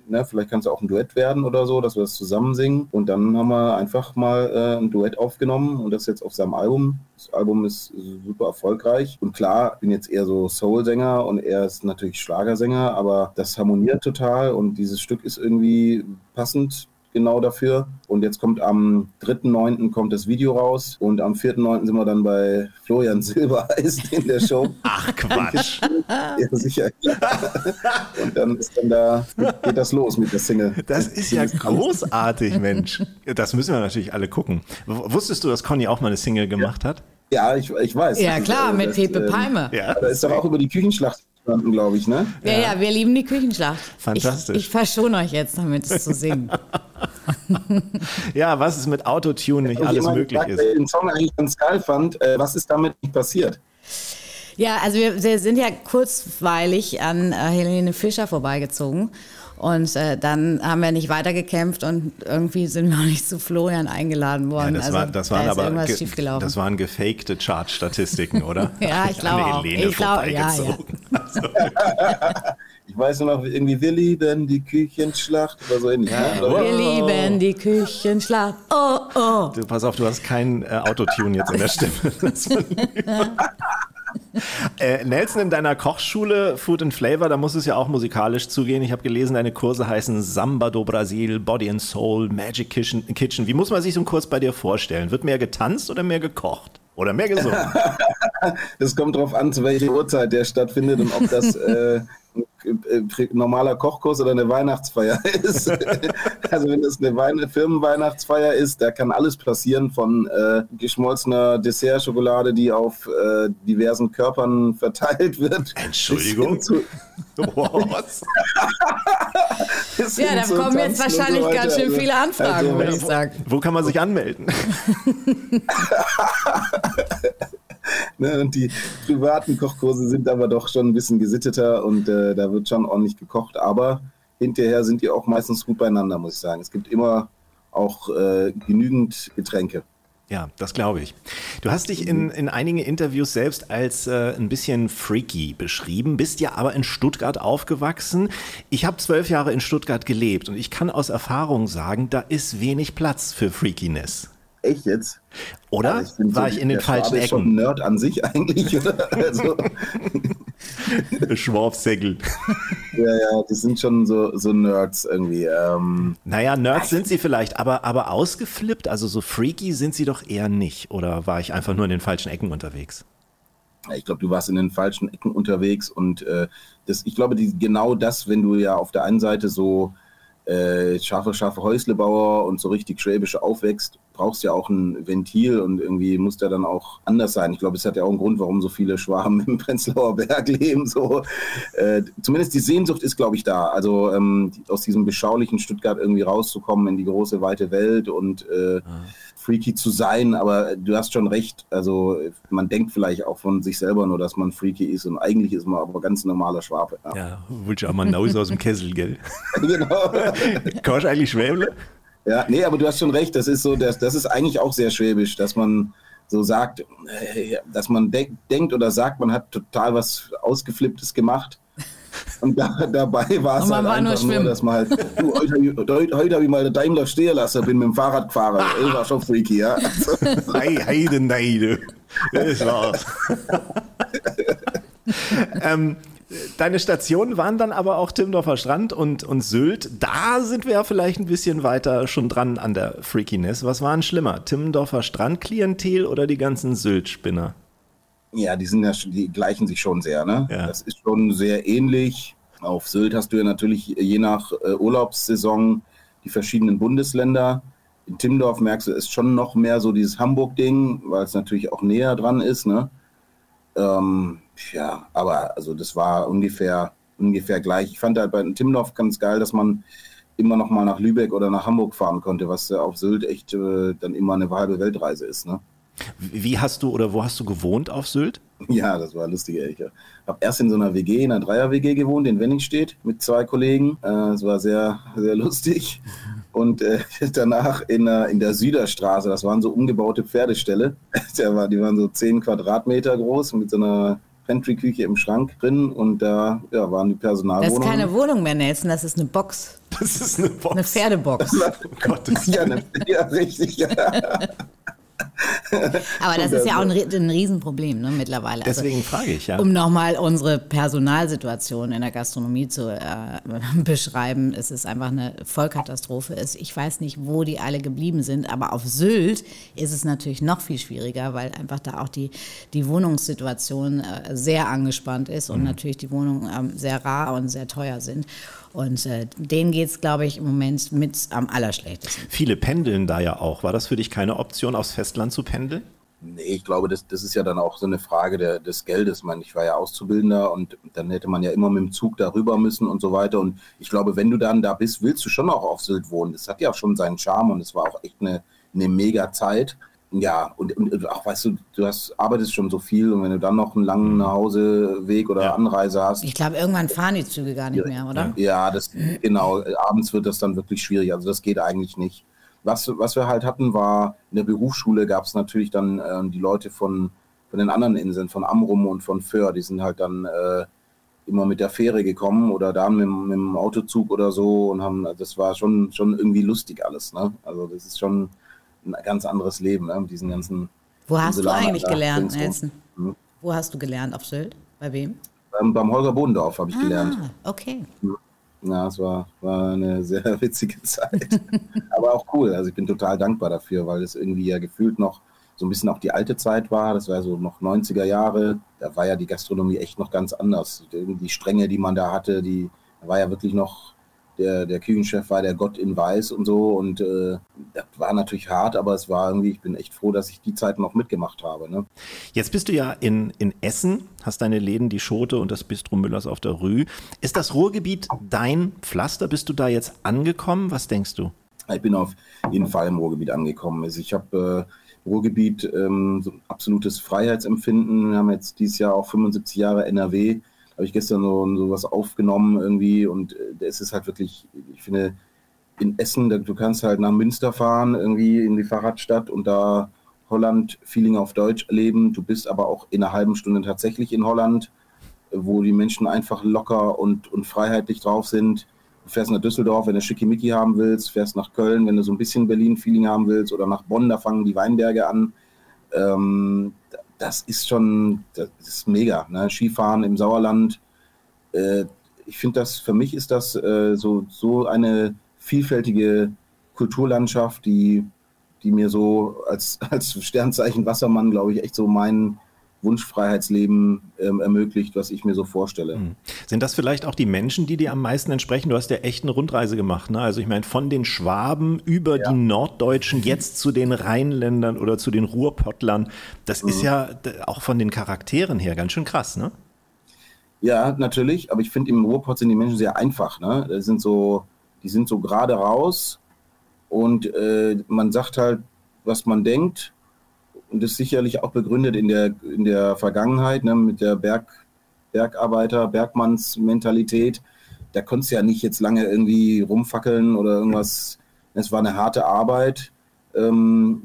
ne, vielleicht kann es auch ein Duett werden oder so, dass wir das zusammen singen. Und dann haben wir einfach mal äh, ein Duett aufgenommen und das jetzt auf seinem Album. Das Album ist super erfolgreich. Und klar, ich bin jetzt eher so Soul-Sänger und er ist natürlich Schlagersänger, aber das harmoniert total und dieses Stück ist irgendwie passend genau dafür. Und jetzt kommt am 3.9. kommt das Video raus und am 4.9. sind wir dann bei Florian Silbereis in der Show. Ach Quatsch. ja, sicher. und dann ist dann da, geht das los mit der Single. Das ist ja großartig, Mensch. Das müssen wir natürlich alle gucken. Wusstest du, dass Conny auch mal eine Single gemacht hat? Ja, ich, ich weiß. Ja, klar, mit Pepe ähm, Palme. Ja. Da ist doch auch über die Küchenschlacht verstanden, glaube ich, ne? Ja, ja, ja, wir lieben die Küchenschlacht. Fantastisch. Ich, ich verschone euch jetzt damit, es zu singen. ja, was ist mit Autotune nicht alles möglich sagt, ist. Den Song eigentlich ganz geil fand, äh, was ist damit nicht passiert? Ja, also wir, wir sind ja kurzweilig an äh, Helene Fischer vorbeigezogen und äh, dann haben wir nicht weitergekämpft und irgendwie sind wir auch nicht zu Florian eingeladen worden. Ja, das, also, war, das waren da aber ge, das waren gefakte Chart-Statistiken, oder? ja, ich glaube auch. Helene ich glaub, ja, ja. ich weiß nur noch, irgendwie, wir lieben die Küchenschlacht oder so ähnlich. Ja, ne? Wir lieben die Küchenschlacht. Oh, oh. Du, pass auf, du hast kein äh, Autotune jetzt in der Stimme. Äh, Nelson, in deiner Kochschule Food and Flavor, da muss es ja auch musikalisch zugehen. Ich habe gelesen, deine Kurse heißen Samba do Brasil, Body and Soul, Magic Kitchen. Kitchen. Wie muss man sich so einen Kurs bei dir vorstellen? Wird mehr getanzt oder mehr gekocht? oder mehr gesungen? Das kommt darauf an, zu welcher Uhrzeit der stattfindet und ob das äh, normaler Kochkurs oder eine Weihnachtsfeier ist. also wenn das eine Wein Firmenweihnachtsfeier ist, da kann alles passieren von äh, geschmolzener Dessertschokolade, die auf äh, diversen Körpern verteilt wird. Entschuldigung. Was? ja, da kommen jetzt wahrscheinlich so ganz schön also, viele Anfragen, also, würde ich sagen. Wo kann man sich anmelden? ne, und die privaten Kochkurse sind aber doch schon ein bisschen gesitteter und äh, da wird schon ordentlich gekocht. Aber hinterher sind die auch meistens gut beieinander, muss ich sagen. Es gibt immer auch äh, genügend Getränke. Ja, das glaube ich. Du hast dich in, in einigen Interviews selbst als äh, ein bisschen freaky beschrieben, bist ja aber in Stuttgart aufgewachsen. Ich habe zwölf Jahre in Stuttgart gelebt und ich kann aus Erfahrung sagen, da ist wenig Platz für Freakiness. Echt jetzt? Oder? Also ich War so, ich in den falschen Ecken? Ist schon ein Nerd an sich eigentlich, oder? Also. Schworfsäckel. Ja, ja, die sind schon so, so Nerds irgendwie. Ähm. Naja, Nerds sind sie vielleicht, aber, aber ausgeflippt, also so freaky sind sie doch eher nicht. Oder war ich einfach nur in den falschen Ecken unterwegs? Ich glaube, du warst in den falschen Ecken unterwegs und äh, das, ich glaube, die, genau das, wenn du ja auf der einen Seite so äh, scharfe, scharfe Häuslebauer und so richtig schwäbisch aufwächst, brauchst ja auch ein Ventil und irgendwie muss der dann auch anders sein. Ich glaube, es hat ja auch einen Grund, warum so viele Schwaben im Prenzlauer Berg leben. So. Äh, zumindest die Sehnsucht ist, glaube ich, da. Also ähm, aus diesem beschaulichen Stuttgart irgendwie rauszukommen in die große, weite Welt und äh, ah freaky zu sein, aber du hast schon recht. Also man denkt vielleicht auch von sich selber nur, dass man freaky ist und eigentlich ist man aber ganz normaler Schwabe. Ja, ja willst du auch mal Nause aus dem Kessel, gell? genau. Kannst du eigentlich Schwäble? Ja, nee, aber du hast schon recht. Das ist so, das, das ist eigentlich auch sehr schwäbisch, dass man so sagt, äh, dass man de denkt oder sagt, man hat total was Ausgeflipptes gemacht und da, dabei war es halt war einfach nur, dass man halt, du, heute, heute, heute habe ich mal den Daimler stehen lassen, bin mit dem Fahrrad gefahren. Das war schon freaky, ja. Hey, Heide, Neide. Das war's. ähm, deine Stationen waren dann aber auch Timmendorfer Strand und, und Sylt. Da sind wir ja vielleicht ein bisschen weiter schon dran an der Freakiness. Was war denn schlimmer? Timmendorfer Strandklientel oder die ganzen Sylt-Spinner? Ja, die sind ja, die gleichen sich schon sehr, ne? Ja. Das ist schon sehr ähnlich. Auf Sylt hast du ja natürlich je nach äh, Urlaubssaison die verschiedenen Bundesländer. In Timmendorf merkst du, ist schon noch mehr so dieses Hamburg-Ding, weil es natürlich auch näher dran ist, ne? Ähm, ja, aber also das war ungefähr, ungefähr gleich. Ich fand halt bei Timmendorf ganz geil, dass man immer noch mal nach Lübeck oder nach Hamburg fahren konnte, was auf Sylt echt äh, dann immer eine halbe Weltreise ist, ne? Wie hast du oder wo hast du gewohnt auf Sylt? Ja, das war lustig. Ich habe erst in so einer WG, in einer Dreier-WG gewohnt, in Wenningstedt, mit zwei Kollegen. Es war sehr, sehr lustig. Und äh, danach in, äh, in der Süderstraße, das waren so umgebaute Pferdeställe. die waren so zehn Quadratmeter groß mit so einer Pantry-Küche im Schrank drin und da ja, waren die Personalwohnungen. Das ist keine Wohnung mehr, Nelson, das ist eine Box. Das ist eine Box. Eine Pferdebox. oh Gott, ja, eine, ja, richtig, ja. Aber das ist ja auch ein, ein Riesenproblem ne, mittlerweile. Also Deswegen also, frage ich, ja. Um nochmal unsere Personalsituation in der Gastronomie zu äh, beschreiben, es ist einfach eine Vollkatastrophe. Ich weiß nicht, wo die alle geblieben sind, aber auf Sylt ist es natürlich noch viel schwieriger, weil einfach da auch die, die Wohnungssituation äh, sehr angespannt ist und mhm. natürlich die Wohnungen ähm, sehr rar und sehr teuer sind. Und äh, denen geht es, glaube ich, im Moment mit am allerschlechtesten. Viele pendeln da ja auch. War das für dich keine Option, aufs Festland zu pendeln? Nee, ich glaube, das, das ist ja dann auch so eine Frage der, des Geldes. Ich, meine, ich war ja Auszubildender und dann hätte man ja immer mit dem Zug darüber müssen und so weiter. Und ich glaube, wenn du dann da bist, willst du schon auch auf Sylt wohnen. Das hat ja auch schon seinen Charme und es war auch echt eine, eine mega Zeit ja, und, und auch weißt du, du hast, arbeitest schon so viel und wenn du dann noch einen langen mhm. Nachhauseweg oder ja. Anreise hast. Ich glaube, irgendwann fahren die Züge gar nicht mehr, oder? Ja, das genau. Abends wird das dann wirklich schwierig. Also das geht eigentlich nicht. Was, was wir halt hatten, war in der Berufsschule gab es natürlich dann äh, die Leute von, von den anderen Inseln, von Amrum und von Föhr, die sind halt dann äh, immer mit der Fähre gekommen oder da mit, mit dem Autozug oder so und haben, das war schon, schon irgendwie lustig alles. Ne? Also das ist schon ein ganz anderes Leben ne, mit diesen ganzen. Wo hast du eigentlich gelernt, Nelson? Hm? Wo hast du gelernt? Auf Sylt? Bei wem? Ähm, beim Holger Bodendorf habe ich ah, gelernt. Okay. Ja, es war, war eine sehr witzige Zeit. Aber auch cool. Also ich bin total dankbar dafür, weil es irgendwie ja gefühlt noch so ein bisschen auch die alte Zeit war. Das war so noch 90er Jahre. Da war ja die Gastronomie echt noch ganz anders. Die Stränge, die man da hatte, die war ja wirklich noch der, der Küchenchef war der Gott in Weiß und so. Und äh, das war natürlich hart, aber es war irgendwie, ich bin echt froh, dass ich die Zeit noch mitgemacht habe. Ne? Jetzt bist du ja in, in Essen, hast deine Läden, die Schote und das Bistro Müllers auf der Rue. Ist das Ruhrgebiet dein Pflaster? Bist du da jetzt angekommen? Was denkst du? Ich bin auf jeden Fall im Ruhrgebiet angekommen. Also ich habe äh, Ruhrgebiet ähm, so absolutes Freiheitsempfinden. Wir haben jetzt dieses Jahr auch 75 Jahre NRW. Habe ich gestern so, so was aufgenommen irgendwie und äh, es ist halt wirklich, ich finde, in Essen, du kannst halt nach Münster fahren, irgendwie in die Fahrradstadt und da Holland-Feeling auf Deutsch erleben. Du bist aber auch in einer halben Stunde tatsächlich in Holland, wo die Menschen einfach locker und, und freiheitlich drauf sind. Du fährst nach Düsseldorf, wenn du Schickimicki haben willst, fährst nach Köln, wenn du so ein bisschen Berlin-Feeling haben willst, oder nach Bonn, da fangen die Weinberge an. Ähm, das ist schon, das ist mega. Ne? Skifahren im Sauerland. Äh, ich finde das, für mich ist das äh, so, so eine vielfältige Kulturlandschaft, die, die mir so als, als Sternzeichen Wassermann, glaube ich, echt so meinen Wunschfreiheitsleben ähm, ermöglicht, was ich mir so vorstelle. Hm. Sind das vielleicht auch die Menschen, die dir am meisten entsprechen? Du hast ja echt eine Rundreise gemacht. Ne? Also ich meine, von den Schwaben über ja. die Norddeutschen jetzt zu den Rheinländern oder zu den Ruhrpottlern. Das mhm. ist ja auch von den Charakteren her ganz schön krass, ne? Ja, natürlich. Aber ich finde, im Ruhrpott sind die Menschen sehr einfach. Ne? Das sind so, die sind so gerade raus und äh, man sagt halt, was man denkt und ist sicherlich auch begründet in der, in der Vergangenheit ne, mit der Berg, Bergarbeiter, Bergmannsmentalität. Da konntest du ja nicht jetzt lange irgendwie rumfackeln oder irgendwas. Es war eine harte Arbeit. Ähm,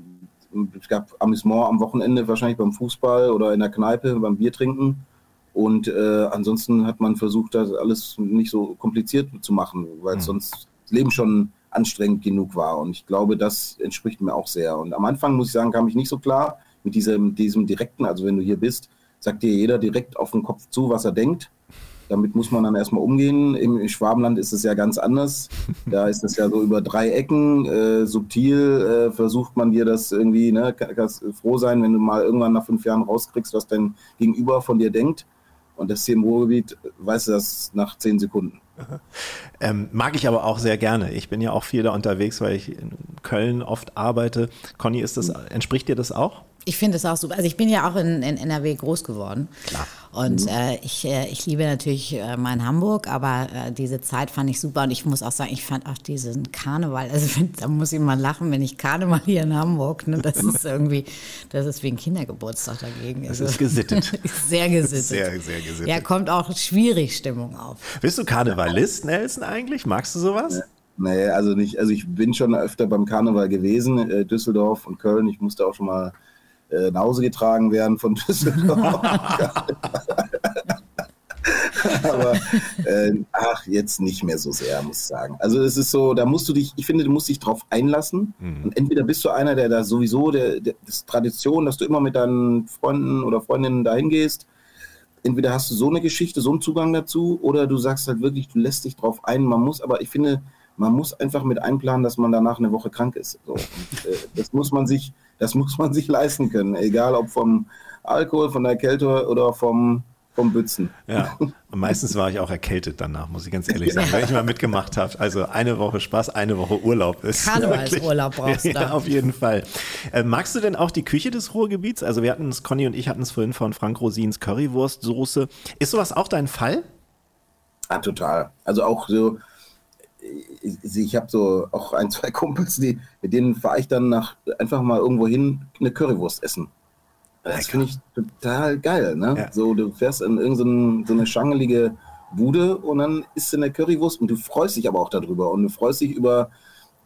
es gab Amüsement am Wochenende, wahrscheinlich beim Fußball oder in der Kneipe, beim Bier trinken. Und äh, ansonsten hat man versucht, das alles nicht so kompliziert zu machen, weil mhm. sonst das Leben schon anstrengend genug war. Und ich glaube, das entspricht mir auch sehr. Und am Anfang, muss ich sagen, kam ich nicht so klar mit diesem, diesem direkten, also wenn du hier bist, sagt dir jeder direkt auf den Kopf zu, was er denkt. Damit muss man dann erstmal umgehen. Im Schwabenland ist es ja ganz anders. Da ist es ja so über drei Ecken, äh, subtil äh, versucht man dir das irgendwie, ne, kannst froh sein, wenn du mal irgendwann nach fünf Jahren rauskriegst, was dein Gegenüber von dir denkt. Und das hier im Ruhrgebiet weißt du das nach zehn Sekunden. Ähm, mag ich aber auch sehr gerne. Ich bin ja auch viel da unterwegs, weil ich in Köln oft arbeite. Conny, ist das, entspricht dir das auch? Ich finde es auch super. Also ich bin ja auch in, in NRW groß geworden. Klar. Und mhm. äh, ich, äh, ich liebe natürlich äh, mein Hamburg, aber äh, diese Zeit fand ich super. Und ich muss auch sagen, ich fand auch diesen Karneval, also wenn, da muss ich mal lachen, wenn ich Karneval hier in Hamburg, ne, das ist irgendwie, das ist wie ein Kindergeburtstag dagegen. Das also, ist gesittet. sehr gesittet. Sehr, sehr gesittet. Ja, kommt auch schwierig Stimmung auf. Bist du Karnevalist, Nelson, eigentlich? Magst du sowas? Ja. Nee, also nicht, also ich bin schon öfter beim Karneval gewesen, äh, Düsseldorf und Köln. Ich musste auch schon mal äh, nach Hause getragen werden von Düsseldorf. Aber äh, ach, jetzt nicht mehr so sehr, muss ich sagen. Also es ist so, da musst du dich, ich finde, du musst dich drauf einlassen. Mhm. Und entweder bist du einer, der da sowieso, der, der das Tradition, dass du immer mit deinen Freunden oder Freundinnen dahin gehst. Entweder hast du so eine Geschichte, so einen Zugang dazu, oder du sagst halt wirklich, du lässt dich drauf ein. Man muss, aber ich finde, man muss einfach mit einplanen, dass man danach eine Woche krank ist. So. Und, äh, das muss man sich, das muss man sich leisten können, egal ob vom Alkohol, von der Kälte oder vom vom Bützen. Ja, und meistens war ich auch erkältet danach, muss ich ganz ehrlich sagen, wenn ich mal mitgemacht habe. Also eine Woche Spaß, eine Woche Urlaub ist. Karnevalsurlaub brauchst du. Ja, auf jeden Fall. Äh, magst du denn auch die Küche des Ruhrgebiets? Also wir hatten es, Conny und ich hatten es vorhin von Frank Rosins Currywurstsoße. Ist sowas auch dein Fall? Ja, total. Also auch so, ich, ich habe so auch ein, zwei Kumpels, die, mit denen fahre ich dann nach einfach mal irgendwo hin eine Currywurst essen. Das finde ich total geil. Ne? Ja. So, du fährst in irgendeine so eine schangelige Bude und dann isst du eine Currywurst und du freust dich aber auch darüber und du freust dich über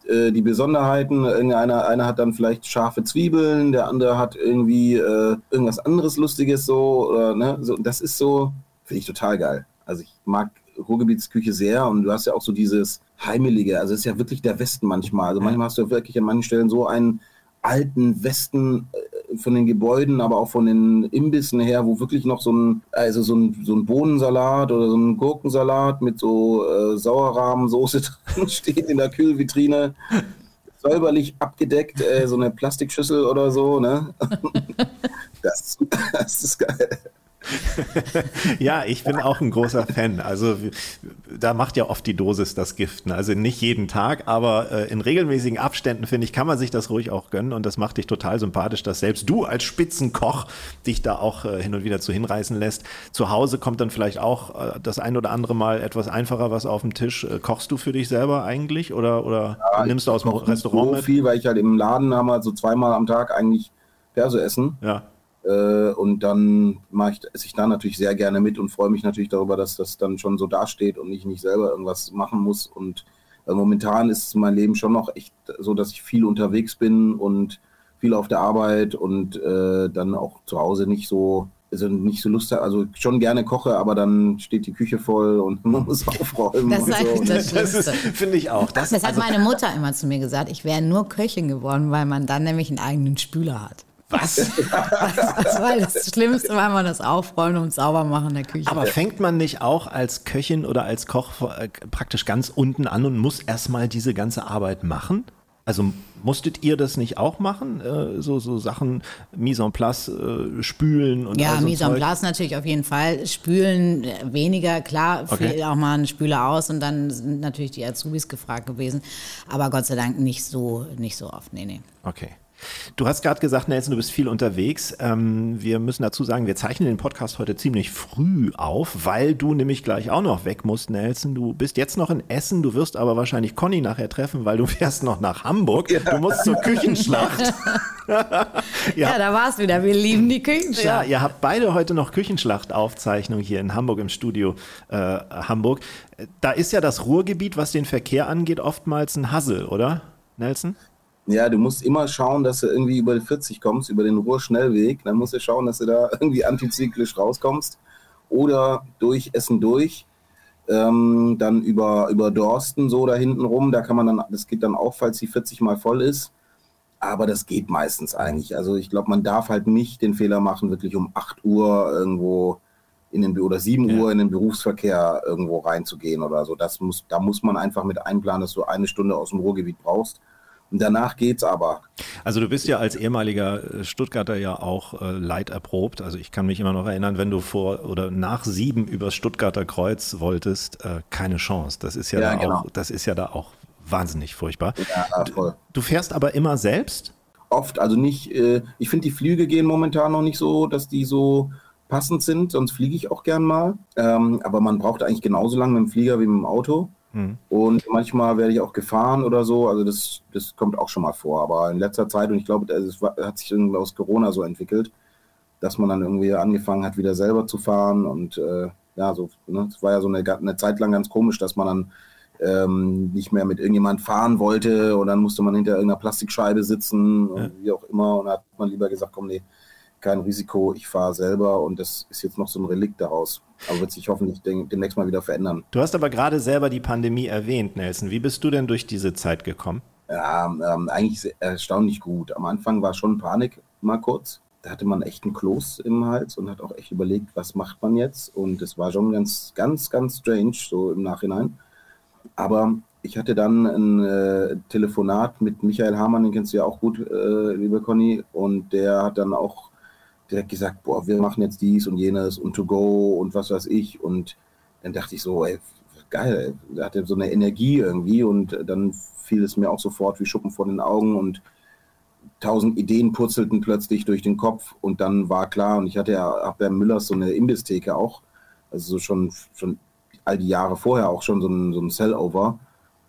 äh, die Besonderheiten. Irgendeiner einer hat dann vielleicht scharfe Zwiebeln, der andere hat irgendwie äh, irgendwas anderes Lustiges so. Oder, ne? so das ist so, finde ich total geil. Also ich mag Ruhrgebietsküche sehr und du hast ja auch so dieses Heimelige. Also es ist ja wirklich der Westen manchmal. Also manchmal hast du wirklich an manchen Stellen so einen alten Westen äh, von den Gebäuden, aber auch von den Imbissen her, wo wirklich noch so ein, also so ein, so ein Bohnensalat oder so ein Gurkensalat mit so äh, Sauerrahmensoße drin steht in der Kühlvitrine. säuberlich abgedeckt, äh, so eine Plastikschüssel oder so, ne? das, das ist geil. ja, ich bin auch ein großer Fan. Also da macht ja oft die Dosis das Gift. Ne? Also nicht jeden Tag, aber äh, in regelmäßigen Abständen, finde ich, kann man sich das ruhig auch gönnen. Und das macht dich total sympathisch, dass selbst du als Spitzenkoch dich da auch äh, hin und wieder zu hinreißen lässt. Zu Hause kommt dann vielleicht auch äh, das ein oder andere Mal etwas einfacher was auf dem Tisch. Äh, kochst du für dich selber eigentlich oder, oder ja, nimmst du aus dem Restaurant so mit? viel, weil ich halt im Laden haben halt so zweimal am Tag eigentlich Perso essen. Ja. Äh, und dann mache ich, esse ich da natürlich sehr gerne mit und freue mich natürlich darüber, dass das dann schon so dasteht und ich nicht selber irgendwas machen muss. Und äh, momentan ist mein Leben schon noch echt so, dass ich viel unterwegs bin und viel auf der Arbeit und äh, dann auch zu Hause nicht so also nicht so Lust habe, also schon gerne koche, aber dann steht die Küche voll und man muss aufräumen. Das, und so. das, das finde ich auch. Das, das hat also, meine Mutter immer zu mir gesagt, ich wäre nur Köchin geworden, weil man dann nämlich einen eigenen Spüler hat. Was? das war das Schlimmste, weil man das Aufräumen und Saubermachen der Küche. Aber fängt man nicht auch als Köchin oder als Koch äh, praktisch ganz unten an und muss erstmal diese ganze Arbeit machen? Also musstet ihr das nicht auch machen? Äh, so, so Sachen, Mise en place, äh, spülen und Ja, so Mise en place natürlich auf jeden Fall. Spülen weniger, klar, okay. fiel auch mal ein Spüler aus und dann sind natürlich die Azubis gefragt gewesen. Aber Gott sei Dank nicht so, nicht so oft, nee, nee. Okay. Du hast gerade gesagt, Nelson, du bist viel unterwegs. Ähm, wir müssen dazu sagen, wir zeichnen den Podcast heute ziemlich früh auf, weil du nämlich gleich auch noch weg musst, Nelson. Du bist jetzt noch in Essen, du wirst aber wahrscheinlich Conny nachher treffen, weil du fährst noch nach Hamburg. Ja. Du musst zur Küchenschlacht. ja. ja, da war's wieder. Wir lieben die Küchenschlacht. Ja, ihr habt beide heute noch Küchenschlacht-Aufzeichnung hier in Hamburg im Studio äh, Hamburg. Da ist ja das Ruhrgebiet, was den Verkehr angeht, oftmals ein Hassel, oder, Nelson? Ja, du musst immer schauen, dass du irgendwie über die 40 kommst, über den Ruhrschnellweg. Dann musst du schauen, dass du da irgendwie antizyklisch rauskommst. Oder durch Essen durch. Ähm, dann über, über Dorsten so da hinten rum. Da kann man dann, das geht dann auch, falls die 40 mal voll ist. Aber das geht meistens eigentlich. Also ich glaube, man darf halt nicht den Fehler machen, wirklich um 8 Uhr irgendwo in den oder 7 ja. Uhr in den Berufsverkehr irgendwo reinzugehen oder so. Das muss, da muss man einfach mit einplanen, dass du eine Stunde aus dem Ruhrgebiet brauchst danach geht's aber. Also du bist ja als ehemaliger äh, Stuttgarter ja auch äh, leiderprobt. Also ich kann mich immer noch erinnern, wenn du vor oder nach sieben übers Stuttgarter Kreuz wolltest, äh, keine Chance. Das ist ja, ja da genau. auch, das ist ja da auch wahnsinnig furchtbar. Ja, voll. Du fährst aber immer selbst? Oft, also nicht, äh, ich finde die Flüge gehen momentan noch nicht so, dass die so passend sind, sonst fliege ich auch gern mal. Ähm, aber man braucht eigentlich genauso lange mit dem Flieger wie mit dem Auto. Mhm. Und manchmal werde ich auch gefahren oder so. Also das, das kommt auch schon mal vor. Aber in letzter Zeit, und ich glaube, es hat sich irgendwie aus Corona so entwickelt, dass man dann irgendwie angefangen hat, wieder selber zu fahren. Und äh, ja, so, ne, es war ja so eine, eine Zeit lang ganz komisch, dass man dann ähm, nicht mehr mit irgendjemand fahren wollte und dann musste man hinter irgendeiner Plastikscheibe sitzen ja. wie auch immer. Und da hat man lieber gesagt, komm, nee, kein Risiko, ich fahre selber und das ist jetzt noch so ein Relikt daraus. Aber wird sich hoffentlich demnächst mal wieder verändern. Du hast aber gerade selber die Pandemie erwähnt, Nelson. Wie bist du denn durch diese Zeit gekommen? Ja, ähm, eigentlich erstaunlich gut. Am Anfang war schon Panik mal kurz. Da hatte man echt einen Kloß im Hals und hat auch echt überlegt, was macht man jetzt? Und es war schon ganz, ganz, ganz strange, so im Nachhinein. Aber ich hatte dann ein äh, Telefonat mit Michael Hamann, den kennst du ja auch gut, äh, liebe Conny, und der hat dann auch direkt gesagt, boah, wir machen jetzt dies und jenes und to go und was weiß ich. Und dann dachte ich so, ey, geil, er hatte so eine Energie irgendwie. Und dann fiel es mir auch sofort wie Schuppen vor den Augen. Und tausend Ideen purzelten plötzlich durch den Kopf. Und dann war klar und ich hatte ja ab der Müllers so eine Imbisstheke auch, also so schon, schon all die Jahre vorher auch schon so ein, so ein Sellover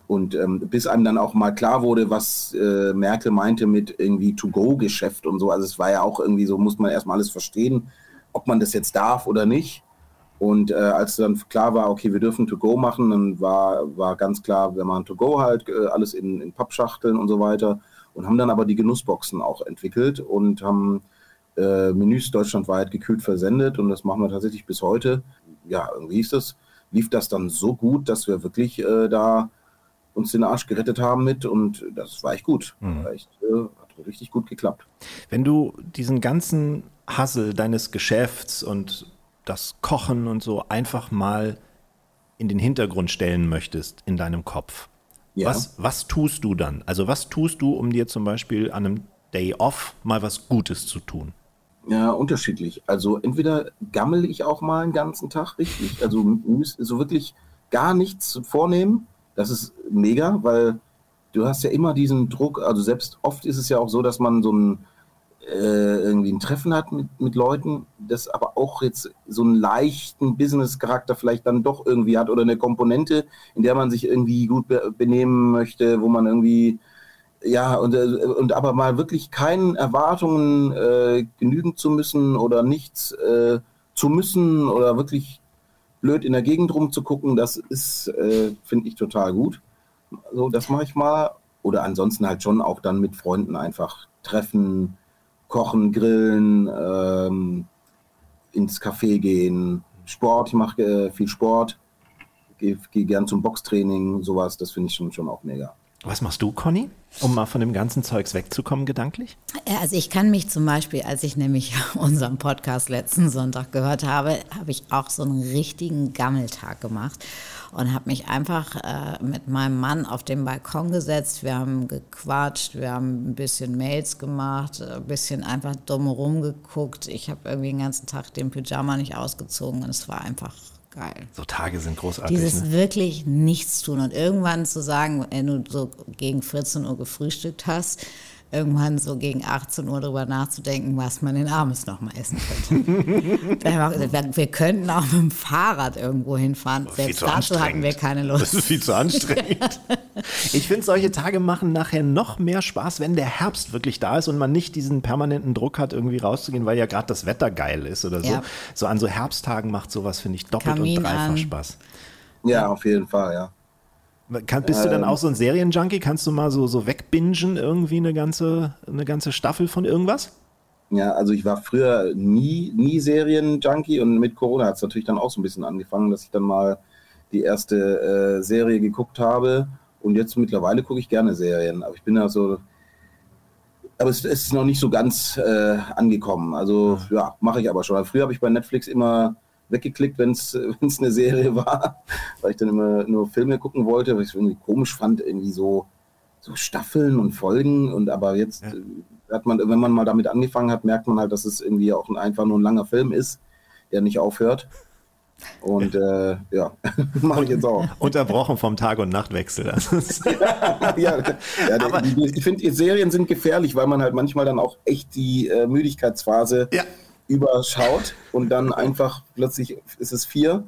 und ähm, bis einem dann auch mal klar wurde, was äh, Merkel meinte mit irgendwie To-Go-Geschäft und so. Also es war ja auch irgendwie so, muss man erstmal alles verstehen, ob man das jetzt darf oder nicht. Und äh, als dann klar war, okay, wir dürfen To-Go machen, dann war, war ganz klar, wir machen To-Go halt, äh, alles in, in Pappschachteln und so weiter. Und haben dann aber die Genussboxen auch entwickelt und haben äh, Menüs deutschlandweit gekühlt versendet. Und das machen wir tatsächlich bis heute. Ja, irgendwie hieß das, lief das dann so gut, dass wir wirklich äh, da uns den Arsch gerettet haben mit und das war echt gut. Mhm. War echt, äh, hat richtig gut geklappt. Wenn du diesen ganzen Hassel deines Geschäfts und das Kochen und so einfach mal in den Hintergrund stellen möchtest in deinem Kopf, Ja. Was, was tust du dann? Also was tust du, um dir zum Beispiel an einem Day Off mal was Gutes zu tun? Ja, unterschiedlich. Also entweder gammel ich auch mal einen ganzen Tag richtig, also so wirklich gar nichts vornehmen. Das ist mega, weil du hast ja immer diesen Druck, also selbst oft ist es ja auch so, dass man so ein äh, irgendwie ein Treffen hat mit, mit Leuten, das aber auch jetzt so einen leichten Business-Charakter vielleicht dann doch irgendwie hat oder eine Komponente, in der man sich irgendwie gut be benehmen möchte, wo man irgendwie ja, und, äh, und aber mal wirklich keinen Erwartungen äh, genügen zu müssen oder nichts äh, zu müssen oder wirklich blöd in der Gegend rumzugucken, das ist, äh, finde ich, total gut. So, das mache ich mal. Oder ansonsten halt schon auch dann mit Freunden einfach treffen, kochen, grillen, ähm, ins Café gehen, Sport, ich mache äh, viel Sport, gehe geh gern zum Boxtraining, sowas, das finde ich schon, schon auch mega. Was machst du, Conny, um mal von dem ganzen Zeugs wegzukommen, gedanklich? Also ich kann mich zum Beispiel, als ich nämlich unseren Podcast letzten Sonntag gehört habe, habe ich auch so einen richtigen Gammeltag gemacht und habe mich einfach äh, mit meinem Mann auf den Balkon gesetzt. Wir haben gequatscht, wir haben ein bisschen Mails gemacht, ein bisschen einfach dumm rumgeguckt. Ich habe irgendwie den ganzen Tag den Pyjama nicht ausgezogen und es war einfach geil. So Tage sind großartig. Dieses ne? wirklich nichts tun und irgendwann zu sagen, wenn du so gegen 14 Uhr gefrühstückt hast, irgendwann so gegen 18 Uhr darüber nachzudenken, was man den abends noch mal essen könnte. wir könnten auch mit dem Fahrrad irgendwo hinfahren. Selbst dazu hatten wir keine Lust. Das ist viel zu anstrengend. ich finde, solche Tage machen nachher noch mehr Spaß, wenn der Herbst wirklich da ist und man nicht diesen permanenten Druck hat, irgendwie rauszugehen, weil ja gerade das Wetter geil ist oder so. Ja. So an so Herbsttagen macht sowas, finde ich, doppelt Kamin und dreifach an. Spaß. Ja, auf jeden Fall, ja. Kann, bist du dann ähm. auch so ein Serienjunkie? Kannst du mal so, so wegbingen irgendwie eine ganze, eine ganze Staffel von irgendwas? Ja, also ich war früher nie, nie Serienjunkie und mit Corona hat es natürlich dann auch so ein bisschen angefangen, dass ich dann mal die erste äh, Serie geguckt habe und jetzt mittlerweile gucke ich gerne Serien. Aber ich bin da so, aber es, es ist noch nicht so ganz äh, angekommen. Also ja, mache ich aber schon. Früher habe ich bei Netflix immer weggeklickt, wenn es eine Serie war, weil ich dann immer nur Filme gucken wollte, weil ich es irgendwie komisch fand, irgendwie so, so Staffeln und Folgen. Und aber jetzt ja. Äh, hat man, wenn man mal damit angefangen hat, merkt man halt, dass es irgendwie auch ein, einfach nur ein langer Film ist, der nicht aufhört. Und äh, ja, mache ich jetzt auch. Unterbrochen vom Tag- und Nachtwechsel. ja, ja, Aber, ich finde, Serien sind gefährlich, weil man halt manchmal dann auch echt die äh, Müdigkeitsphase ja überschaut und dann einfach plötzlich ist es vier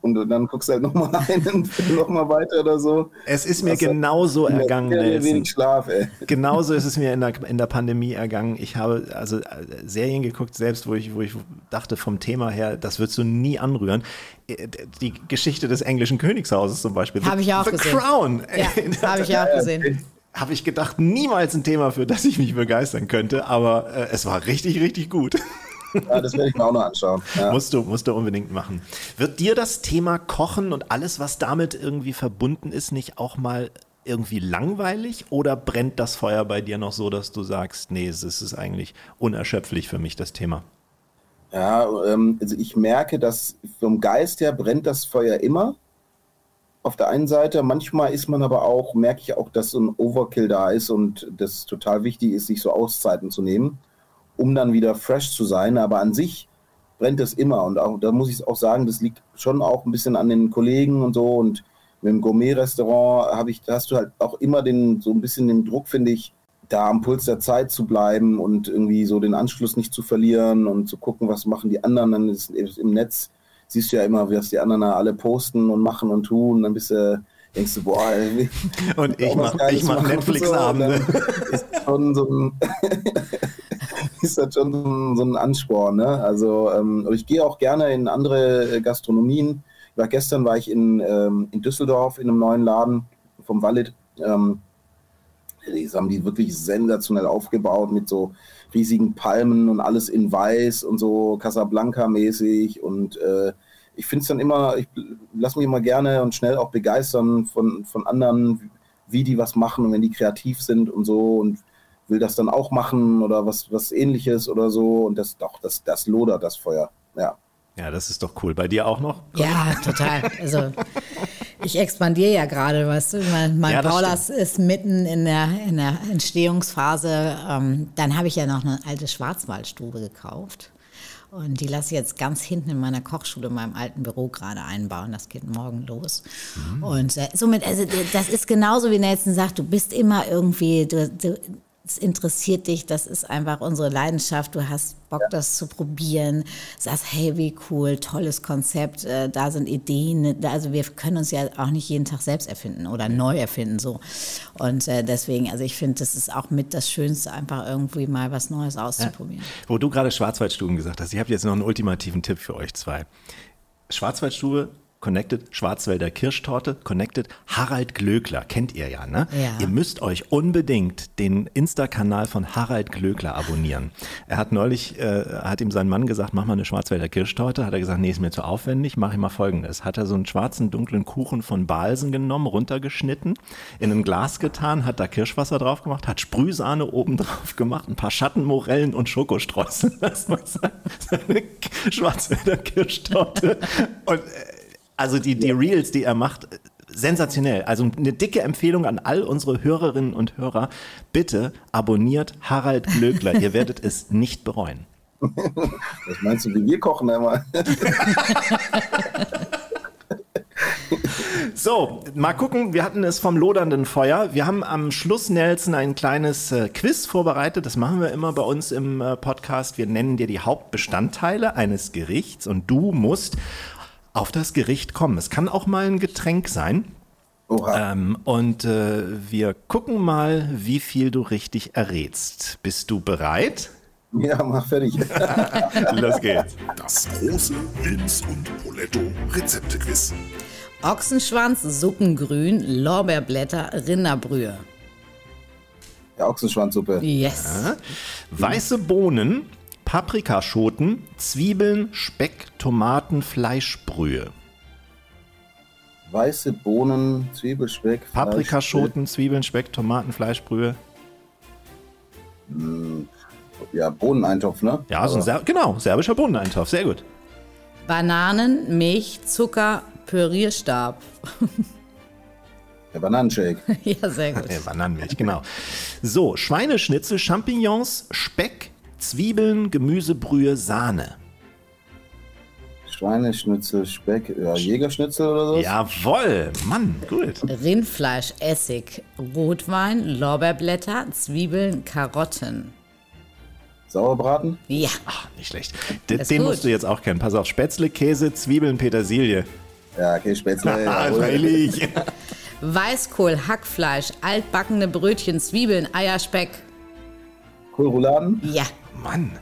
und dann guckst du halt nochmal einen, nochmal weiter oder so. Es ist mir das genauso ergangen. Wenig Schlaf, ey. Genauso ist es mir in der, in der Pandemie ergangen. Ich habe also äh, Serien geguckt, selbst wo ich, wo ich dachte vom Thema her, das würdest du nie anrühren. Äh, die Geschichte des englischen Königshauses zum Beispiel. Habe ich auch The gesehen. Crown. Ja, habe ich auch gesehen. Habe ich gedacht, niemals ein Thema, für das ich mich begeistern könnte, aber äh, es war richtig, richtig gut. Ja, das werde ich mir auch noch anschauen. Ja. Musst, du, musst du unbedingt machen. Wird dir das Thema Kochen und alles, was damit irgendwie verbunden ist, nicht auch mal irgendwie langweilig oder brennt das Feuer bei dir noch so, dass du sagst, nee, es ist eigentlich unerschöpflich für mich, das Thema? Ja, ähm, also ich merke, dass vom Geist her brennt das Feuer immer. Auf der einen Seite, manchmal ist man aber auch, merke ich auch, dass so ein Overkill da ist und das total wichtig ist, sich so Auszeiten zu nehmen um dann wieder fresh zu sein. Aber an sich brennt es immer. Und auch, da muss ich auch sagen, das liegt schon auch ein bisschen an den Kollegen und so. Und mit dem Gourmet-Restaurant habe ich, da hast du halt auch immer den, so ein bisschen den Druck, finde ich, da am Puls der Zeit zu bleiben und irgendwie so den Anschluss nicht zu verlieren und zu gucken, was machen die anderen. Dann ist im Netz siehst du ja immer, was die anderen da alle posten und machen und tun. Dann bist du, denkst du, boah, ey, und ich mache mach Netflix-Abende. So. ist schon so ein ist das schon so ein Ansporn. Ne? Also ähm, ich gehe auch gerne in andere Gastronomien. War, gestern war ich in, ähm, in Düsseldorf in einem neuen Laden vom Wallet. Ähm, das haben die wirklich sensationell aufgebaut mit so riesigen Palmen und alles in weiß und so Casablanca-mäßig. Und äh, ich finde es dann immer, ich lasse mich immer gerne und schnell auch begeistern von, von anderen, wie die was machen und wenn die kreativ sind und so. Und will das dann auch machen oder was, was ähnliches oder so. Und das doch, das, das lodert das Feuer. Ja. Ja, das ist doch cool. Bei dir auch noch? Ja, total. Also Ich expandiere ja gerade, weißt du. Mein, mein Ja, Paulas ist mitten in der, in der Entstehungsphase. Ähm, dann habe ich ja noch eine alte Schwarzwaldstube gekauft. Und die lasse ich jetzt ganz hinten in meiner Kochschule, in meinem alten Büro gerade einbauen. Das geht morgen los. Und äh, somit, also das ist genauso wie Nelson sagt, du bist immer irgendwie, du, du, es interessiert dich, das ist einfach unsere Leidenschaft. Du hast Bock, das zu probieren. Sagst, hey, wie cool, tolles Konzept, äh, da sind Ideen. Also wir können uns ja auch nicht jeden Tag selbst erfinden oder neu erfinden so. Und äh, deswegen, also ich finde, das ist auch mit das Schönste, einfach irgendwie mal was Neues auszuprobieren. Wo du gerade Schwarzwaldstuben gesagt hast, ich habe jetzt noch einen ultimativen Tipp für euch zwei. Schwarzwaldstube Connected, Schwarzwälder Kirschtorte, Connected, Harald Glöckler, kennt ihr ja, ne? Ja. Ihr müsst euch unbedingt den Insta-Kanal von Harald Glöckler abonnieren. Er hat neulich, äh, hat ihm sein Mann gesagt, mach mal eine Schwarzwälder Kirschtorte, hat er gesagt, nee, ist mir zu aufwendig, mach ich mal folgendes. Hat er so einen schwarzen, dunklen Kuchen von Balsen genommen, runtergeschnitten, in ein Glas getan, hat da Kirschwasser drauf gemacht, hat Sprühsahne oben drauf gemacht, ein paar Schattenmorellen und Schokostreusel. Das war seine Schwarzwälder Kirschtorte. Und äh, also die, die Reels, die er macht, sensationell. Also eine dicke Empfehlung an all unsere Hörerinnen und Hörer. Bitte abonniert Harald Glöckler. Ihr werdet es nicht bereuen. Was meinst du, wie wir kochen einmal? So, mal gucken. Wir hatten es vom lodernden Feuer. Wir haben am Schluss, Nelson, ein kleines äh, Quiz vorbereitet. Das machen wir immer bei uns im äh, Podcast. Wir nennen dir die Hauptbestandteile eines Gerichts und du musst auf das Gericht kommen. Es kann auch mal ein Getränk sein. Oha. Ähm, und äh, wir gucken mal, wie viel du richtig errätst. Bist du bereit? Ja, mach fertig. Los geht's. Das große Lims und Poletto Rezeptequiz. Ochsenschwanz, Suppengrün, Lorbeerblätter, Rinderbrühe. Ja, Ochsenschwanzsuppe. Yes. Weiße Bohnen, Paprikaschoten, Zwiebeln, Speck, Tomaten, Fleischbrühe. Weiße Bohnen, Zwiebelspeck. Paprikaschoten, Zwiebeln, Speck, Tomaten, Fleischbrühe. Ja, Bohneneintopf, ne? Ja, so ein Ser genau, serbischer Bohneneintopf, sehr gut. Bananen, Milch, Zucker, Pürierstab. Der Bananenshake. ja, sehr gut. Äh, Bananenmilch, genau. So, Schweineschnitzel, Champignons, Speck, Zwiebeln, Gemüsebrühe, Sahne. Schweineschnitzel, Speck, ja, Jägerschnitzel oder so? Jawoll, Mann, gut. Rindfleisch, Essig, Rotwein, Lorbeerblätter, Zwiebeln, Karotten. Sauerbraten? Ja, Ach, nicht schlecht. Den, Ist den gut. musst du jetzt auch kennen. Pass auf, Spätzle, Käse, Zwiebeln, Petersilie. Ja, okay, Spätzle. Ah, freilich. Weißkohl, Hackfleisch, altbackene Brötchen, Zwiebeln, Eier, Speck. Kohlrouladen? Ja, Mann.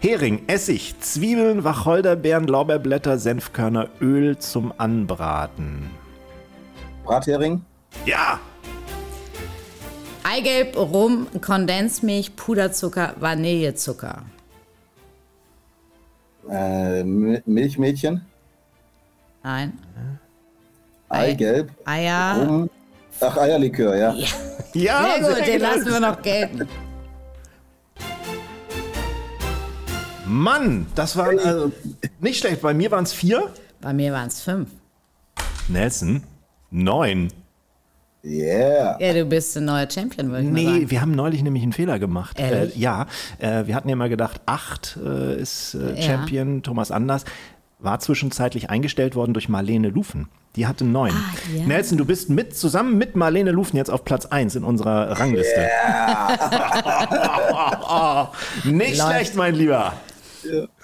Hering, Essig, Zwiebeln, Wacholderbeeren, Lorbeerblätter, Senfkörner, Öl zum Anbraten. Brathering? Ja, Eigelb, Rum, Kondensmilch, Puderzucker, Vanillezucker. Äh, Mi- Milchmädchen? Nein. Ei- Eigelb? Eier. Rum? Ach, Eierlikör, ja. Ja, ja, sehr gut, den lassen wir noch gelten. Mann, das waren also nicht schlecht. Bei mir waren es vier. Bei mir waren es fünf. Nelson, neun. Yeah. Ja, du bist ein neuer Champion, würde ich mal Nee, sagen. wir haben neulich nämlich einen Fehler gemacht. Äh, ja, äh, wir hatten ja mal gedacht, acht äh, ist äh, Ja. Champion, Thomas Anders. War zwischenzeitlich eingestellt worden durch Marlene Lufen. Die hatte neun. Ah, ja. Nelson, du bist mit zusammen mit Marlene Lufen jetzt auf Platz eins in unserer Rangliste. Nicht Läuft. schlecht, mein Lieber.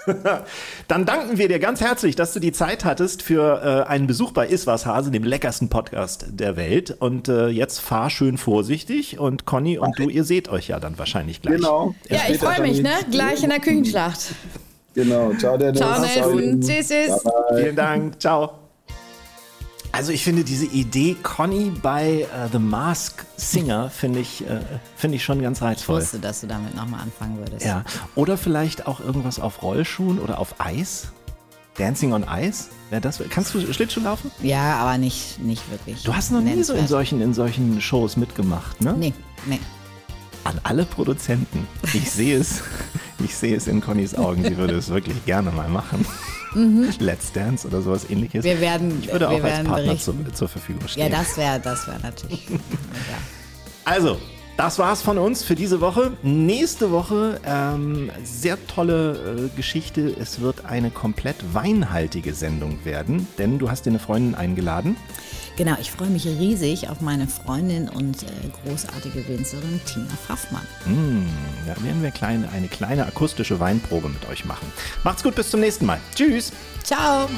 Dann danken wir dir ganz herzlich, dass du die Zeit hattest für äh, einen Besuch bei Iswas Hase, dem leckersten Podcast der Welt. Und äh, jetzt fahr schön vorsichtig und Conny und du, ihr seht euch ja dann wahrscheinlich gleich. Genau. Ja, ich freue mich, ne? Gleich in der Küchenschlacht. Genau. Ciao, Dennis. Ciao, Nelson. Tschüss, tschüss. Vielen Dank. Ciao. Also ich finde diese Idee Conny bei äh, The Mask Singer finde ich, äh, finde ich schon ganz Ich reizvoll. wusste, dass du damit nochmal anfangen würdest. Ja. Oder vielleicht auch irgendwas auf Rollschuhen oder auf Eis. Dancing on Ice? Wäre das, kannst du Schlittschuh laufen? Ja, aber nicht, nicht wirklich. Du hast noch nie so in solchen, in solchen Shows mitgemacht, ne? Nee, nee. An alle Produzenten. Ich sehe es, ich sehe es in Connys Augen. Sie würde es wirklich gerne mal machen. Let's Dance oder sowas ähnliches. Wir werden, ich würde auch als Partner zu, zur Verfügung Ja, stehen. das wäre das wär natürlich. ja. Also, das war's von uns für diese Woche. Nächste Woche ähm, sehr tolle äh, Geschichte. Es wird eine komplett weinhaltige Sendung werden, denn du hast dir eine Freundin eingeladen. Genau, ich freue mich riesig auf meine Freundin und äh, großartige Winzerin Tina Pfaffmann. Da werden wir kleine, eine kleine akustische Weinprobe mit euch machen. Macht's gut, bis zum nächsten Mal. Tschüss. Ciao!